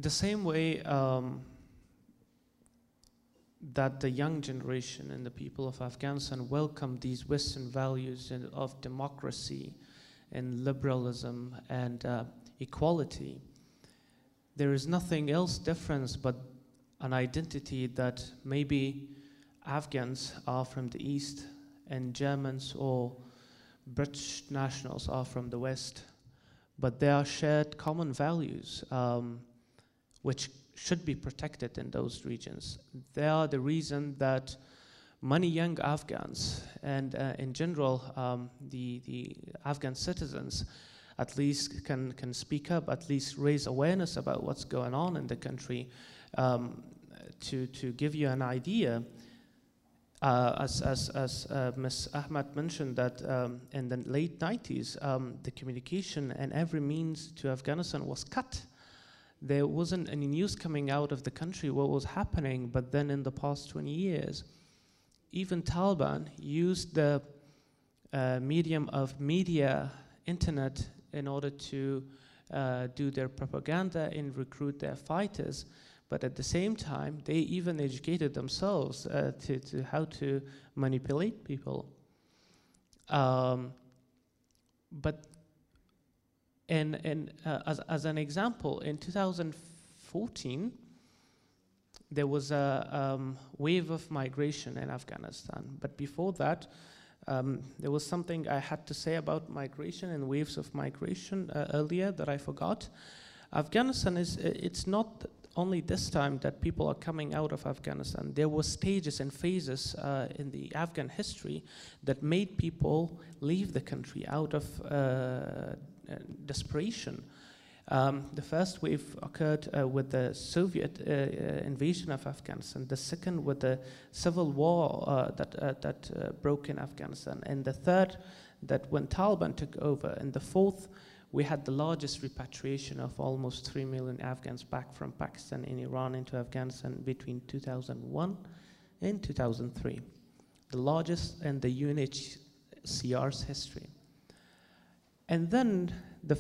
The same way um that the young generation and the people of Afghanistan welcome these Western values of democracy and liberalism and uh, equality. There is nothing else different but an identity that maybe Afghans are from the East and Germans or British nationals are from the West, but there are shared common values um, which should be protected in those regions. They are the reason that many young Afghans and uh, in general um, the, the Afghan citizens at least can, can speak up, at least raise awareness about what's going on in the country. Um, to, to give you an idea, uh, as, as, as uh, Ms. Ahmad mentioned that um, in the late 90s, um, the communication and every means to Afghanistan was cut. There wasn't any news coming out of the country what was happening, but then in the past 20 years, even Taliban used the uh, medium of media, internet, in order to uh, do their propaganda and recruit their fighters. But at the same time, they even educated themselves uh, to, to how to manipulate people. Um, but and, and uh, as, as an example, in 2014, there was a um, wave of migration in Afghanistan. But before that, um, there was something I had to say about migration and waves of migration uh, earlier that I forgot. Afghanistan is, it's not only this time that people are coming out of Afghanistan. There were stages and phases uh, in the Afghan history that made people leave the country out of uh, uh desperation. Um, the first wave occurred uh, with the Soviet uh, uh, invasion of Afghanistan. The second with the civil war uh, that uh, that uh, broke in Afghanistan, and the third that when Taliban took over, and the fourth we had the largest repatriation of almost 3 million Afghans back from Pakistan and Iran into Afghanistan between 2001 and 2003, the largest in the UNHCR's history. And then the,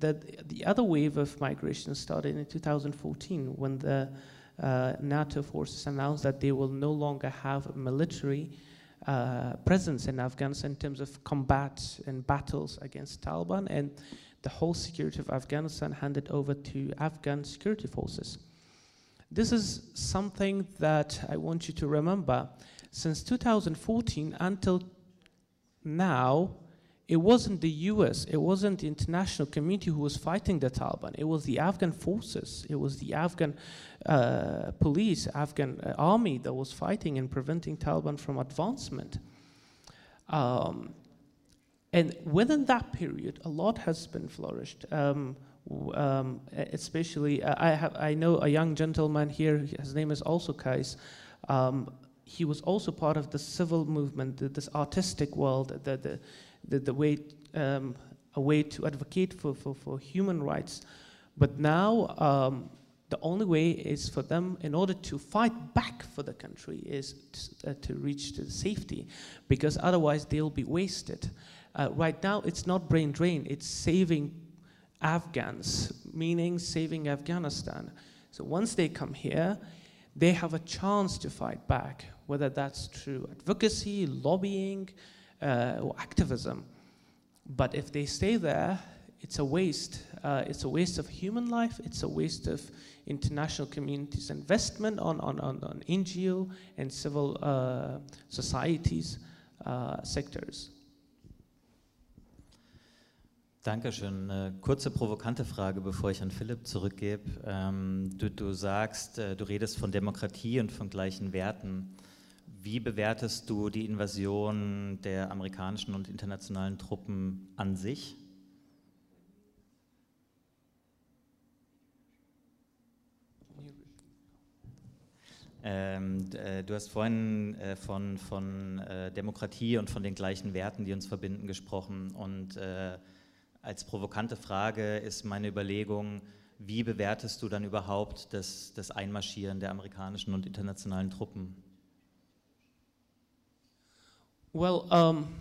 the, the other wave of migration started in 2014 when the uh, NATO forces announced that they will no longer have military uh, presence in Afghanistan in terms of combat and battles against Taliban. And the whole security of Afghanistan handed over to Afghan security forces. This is something that I want you to remember. Since 2014 until now, it wasn't the US, it wasn't the international community who was fighting the Taliban. It was the Afghan forces, it was the Afghan uh, police, Afghan uh, army that was fighting and preventing Taliban from advancement. Um, and within that period, a lot has been flourished. Um, um, especially, uh, I, have, I know a young gentleman here, his name is also Kais. Um, he was also part of the civil movement, this artistic world, the, the, the, the way, um, a way to advocate for, for, for human rights. But now, um, the only way is for them, in order to fight back for the country, is to, uh, to reach to safety, because otherwise they'll be wasted. Uh, right now, it's not brain drain, it's saving Afghans, meaning saving Afghanistan. So once they come here, they have a chance to fight back, whether that's through advocacy, lobbying, uh, or activism. But if they stay there, it's a waste. Uh, it's a waste of human life. It's a waste of international communities' investment on, on, on, on NGO and civil uh, societies uh, sectors. Dankeschön. Eine kurze provokante Frage, bevor ich an Philipp zurückgebe. Ähm, du, du, sagst, äh, du redest von Demokratie und von gleichen Werten. Wie bewertest du die Invasion der amerikanischen und internationalen Truppen an sich? Ähm, äh, du hast vorhin äh, von, von äh, Demokratie und von den gleichen Werten, die uns verbinden, gesprochen. Und äh, als provokante Frage ist meine Überlegung, wie bewertest du dann überhaupt das, das Einmarschieren der amerikanischen und internationalen Truppen? Well, um,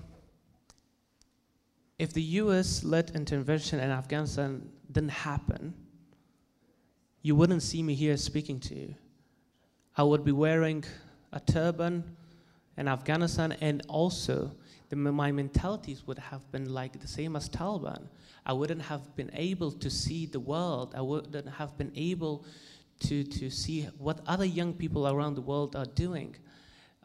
if the US-led intervention in Afghanistan didn't happen, you wouldn't see me here speaking to you. I would be wearing a turban in Afghanistan, and also the, my mentalities would have been like the same as Taliban. I wouldn't have been able to see the world. I wouldn't have been able to, to see what other young people around the world are doing.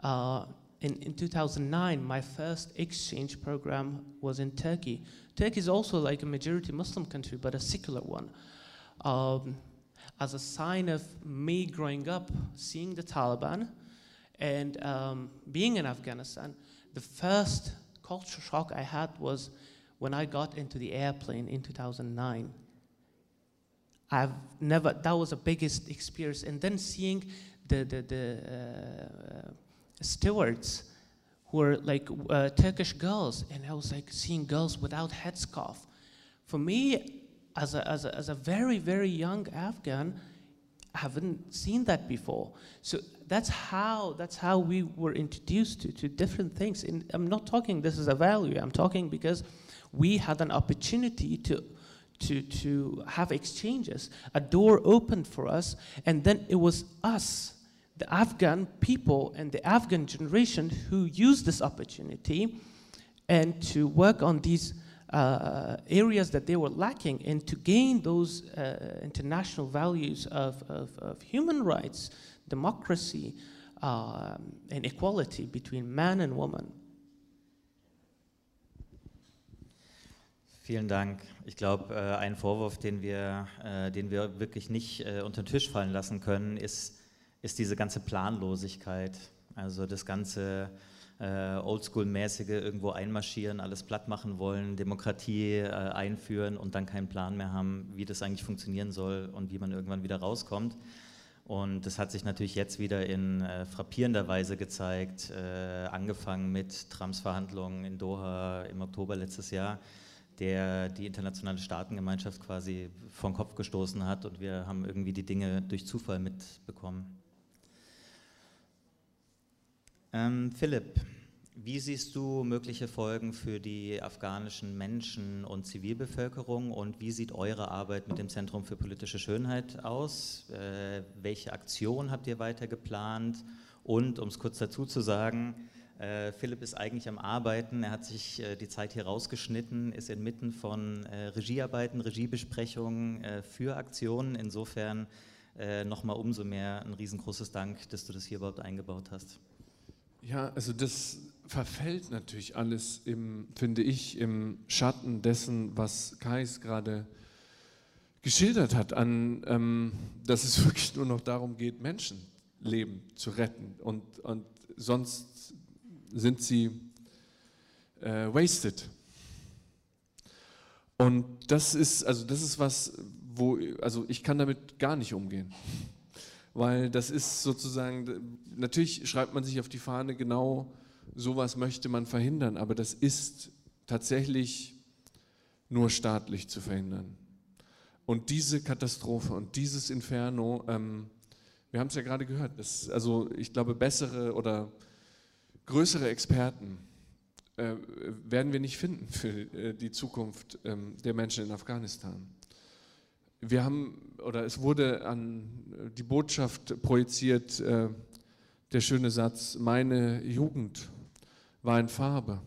Uh, in, in 2009, my first exchange program was in Turkey. Turkey is also like a majority Muslim country, but a secular one. Um, as a sign of me growing up, seeing the Taliban, and um, being in Afghanistan, the first culture shock I had was when I got into the airplane in 2009. I've never, that was the biggest experience. And then seeing the, the, the uh, stewards who were like uh, Turkish girls, and I was like seeing girls without headscarf. For me, as a, as a, as a very, very young Afghan, I haven't seen that before. So that's how, that's how we were introduced to, to different things. And I'm not talking this is a value, I'm talking because we had an opportunity to, to, to have exchanges. A door opened for us, and then it was us, the Afghan people and the Afghan generation, who use this opportunity and to work on these uh, areas that they were lacking and to gain those uh, international values of, of, of, human rights, democracy, um, and equality between man and woman. Vielen Dank. Ich glaube, äh, ein Vorwurf, den wir, äh, den wir wirklich nicht äh, unter den Tisch fallen lassen können, ist, ist diese ganze Planlosigkeit. Also das ganze äh, Oldschool-mäßige irgendwo einmarschieren, alles platt machen wollen, Demokratie äh, einführen und dann keinen Plan mehr haben, wie das eigentlich funktionieren soll und wie man irgendwann wieder rauskommt. Und das hat sich natürlich jetzt wieder in äh, frappierender Weise gezeigt, äh, angefangen mit Trumps Verhandlungen in Doha im Oktober letztes Jahr, der die internationale Staatengemeinschaft quasi den Kopf gestoßen hat und wir haben irgendwie die Dinge durch Zufall mitbekommen. Ähm, Philipp, wie siehst du mögliche Folgen für die afghanischen Menschen und Zivilbevölkerung und wie sieht eure Arbeit mit dem Zentrum für politische Schönheit aus? Äh, welche Aktion habt ihr weiter geplant? Und um es kurz dazu zu sagen, äh, Philipp ist eigentlich am Arbeiten, er hat sich äh, die Zeit hier rausgeschnitten, ist inmitten von äh, Regiearbeiten, Regiebesprechungen äh, für Aktionen. Insofern äh, nochmal umso mehr ein riesengroßes Dank, dass du das hier überhaupt eingebaut hast. Ja, also das verfällt natürlich alles, im, finde ich, im Schatten dessen, was Kais gerade geschildert hat, an, ähm, dass es wirklich nur noch darum geht, Menschenleben zu retten. Und, und sonst sind sie äh, wasted. Und das ist, also das ist was, wo, also ich kann damit gar nicht umgehen weil das ist sozusagen, natürlich schreibt man sich auf die Fahne, genau sowas möchte man verhindern, aber das ist tatsächlich nur staatlich zu verhindern. Und diese Katastrophe und dieses Inferno, ähm, wir haben es ja gerade gehört, das, also ich glaube, bessere oder größere Experten äh, werden wir nicht finden für äh, die Zukunft ähm, der Menschen in Afghanistan wir haben, oder es wurde an die Botschaft projiziert, äh, der schöne Satz, meine Jugend war in Farbe.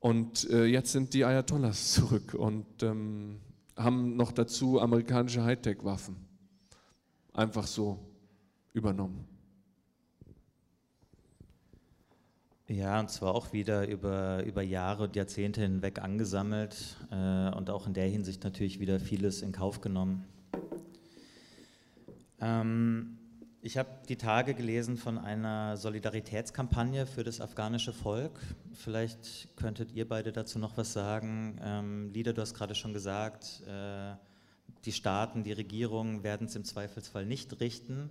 Und äh, jetzt sind die Ayatollahs zurück und ähm, haben noch dazu amerikanische Hightech-Waffen einfach so übernommen. Ja, und zwar auch wieder über, über Jahre und Jahrzehnte hinweg angesammelt äh, und auch in der Hinsicht natürlich wieder vieles in Kauf genommen. Ähm, ich habe die Tage gelesen von einer Solidaritätskampagne für das afghanische Volk. Vielleicht könntet ihr beide dazu noch was sagen. Ähm, Lieder, du hast gerade schon gesagt, äh, die Staaten, die Regierungen werden es im Zweifelsfall nicht richten.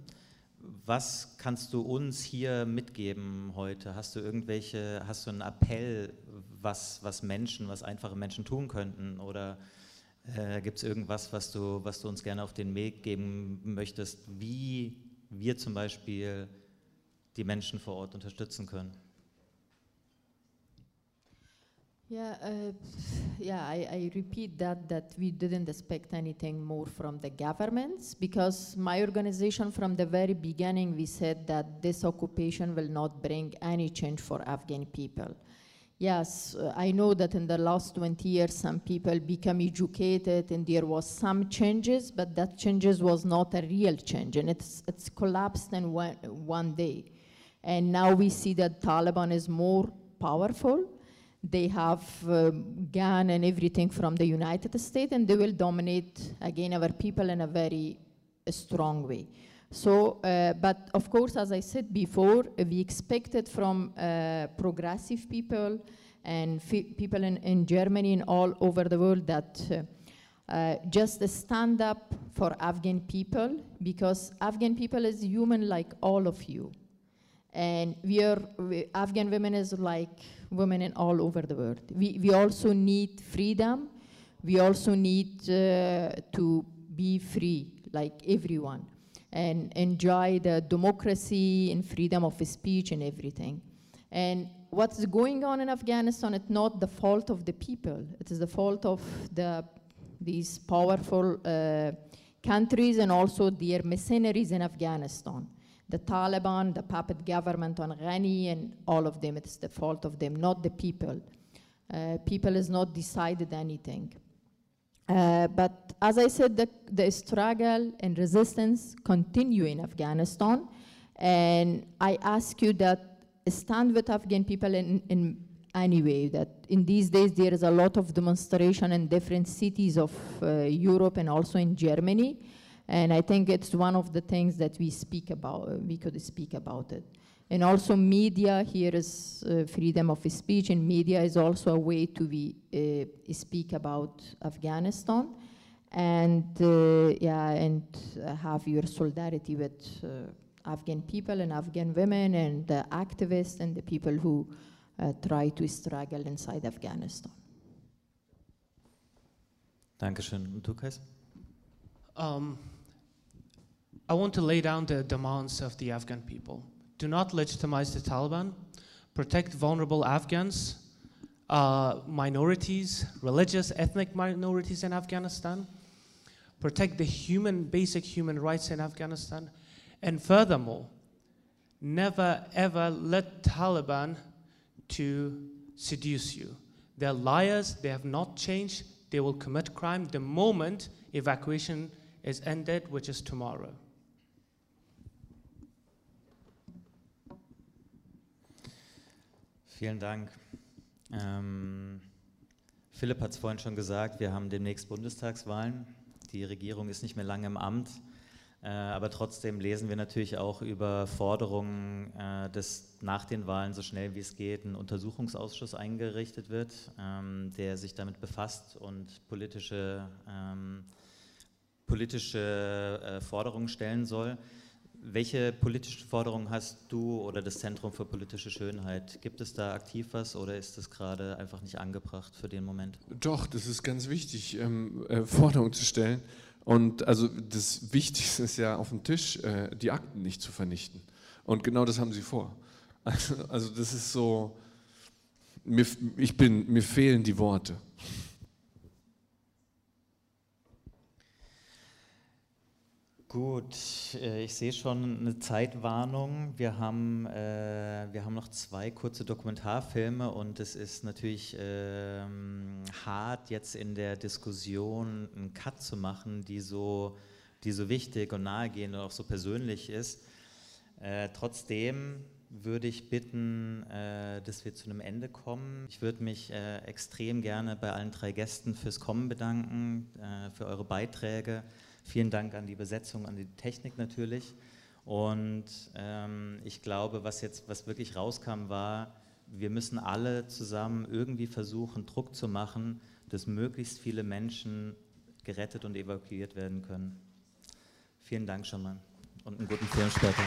Was kannst du uns hier mitgeben heute? Hast du irgendwelche, hast du einen Appell, was, was Menschen, was einfache Menschen tun könnten? Oder äh, gibt es irgendwas, was du, was du uns gerne auf den Weg geben möchtest, wie wir zum Beispiel die Menschen vor Ort unterstützen können? Yeah, uh, yeah. I, I repeat that that we didn't expect anything more from the governments because my organization, from the very beginning, we said that this occupation will not bring any change for Afghan people. Yes, uh, I know that in the last 20 years, some people become educated and there was some changes, but that changes was not a real change, and it's it's collapsed in one one day. And now we see that Taliban is more powerful they have um, gun and everything from the United States, and they will dominate again our people in a very uh, strong way. So, uh, but of course, as I said before, we expected from uh, progressive people and people in, in Germany and all over the world that uh, uh, just stand up for Afghan people because Afghan people is human like all of you. And we are, we, Afghan women is like women in all over the world. We, we also need freedom. We also need uh, to be free, like everyone, and enjoy the democracy and freedom of speech and everything. And what's going on in Afghanistan, it's not the fault of the people. It is the fault of the, these powerful uh, countries and also their mercenaries in Afghanistan the Taliban, the puppet government on Ghani, and all of them. It's the fault of them, not the people. Uh, people has not decided anything. Uh, but as I said, the, the struggle and resistance continue in Afghanistan. And I ask you that stand with Afghan people in, in any way, that in these days there is a lot of demonstration in different cities of uh, Europe and also in Germany. And I think it's one of the things that we speak about, we could speak about it. And also media, here is uh, freedom of speech, and media is also a way to be, uh, speak about Afghanistan. And uh, yeah, and have your solidarity with uh, Afghan people and Afghan women and the activists and the people who uh, try to struggle inside Afghanistan. Dankeschön. Und du, Kais? Um, I want to lay down the demands of the Afghan people. Do not legitimize the Taliban, protect vulnerable Afghans, uh, minorities, religious, ethnic minorities in Afghanistan, protect the human, basic human rights in Afghanistan, and furthermore, never ever let Taliban to seduce you. They're liars, they have not changed, they will commit crime the moment evacuation is ended, which is tomorrow. Vielen Dank. Ähm, Philipp hat es vorhin schon gesagt, wir haben demnächst Bundestagswahlen. Die Regierung ist nicht mehr lange im Amt, äh, aber trotzdem lesen wir natürlich auch über Forderungen, äh, dass nach den Wahlen so schnell wie es geht ein Untersuchungsausschuss eingerichtet wird, ähm, der sich damit befasst und politische, ähm, politische äh, Forderungen stellen soll. Welche politischen Forderungen hast du oder das Zentrum für politische Schönheit? Gibt es da aktiv was oder ist das gerade einfach nicht angebracht für den Moment? Doch, das ist ganz wichtig, ähm, äh, Forderungen zu stellen. Und also das Wichtigste ist ja auf dem Tisch, äh, die Akten nicht zu vernichten. Und genau das haben sie vor. Also, also das ist so, mir, ich bin, mir fehlen die Worte. Gut, äh, ich sehe schon eine Zeitwarnung. Wir haben, äh, wir haben noch zwei kurze Dokumentarfilme und es ist natürlich ähm, hart, jetzt in der Diskussion einen Cut zu machen, die so, die so wichtig und nahegehend und auch so persönlich ist. Äh, trotzdem würde ich bitten, äh, dass wir zu einem Ende kommen. Ich würde mich äh, extrem gerne bei allen drei Gästen fürs Kommen bedanken, äh, für eure Beiträge. Vielen Dank an die Besetzung, an die Technik natürlich. Und ähm, ich glaube, was jetzt, was wirklich rauskam, war, wir müssen alle zusammen irgendwie versuchen, Druck zu machen, dass möglichst viele Menschen gerettet und evakuiert werden können. Vielen Dank schon mal und einen guten Film später.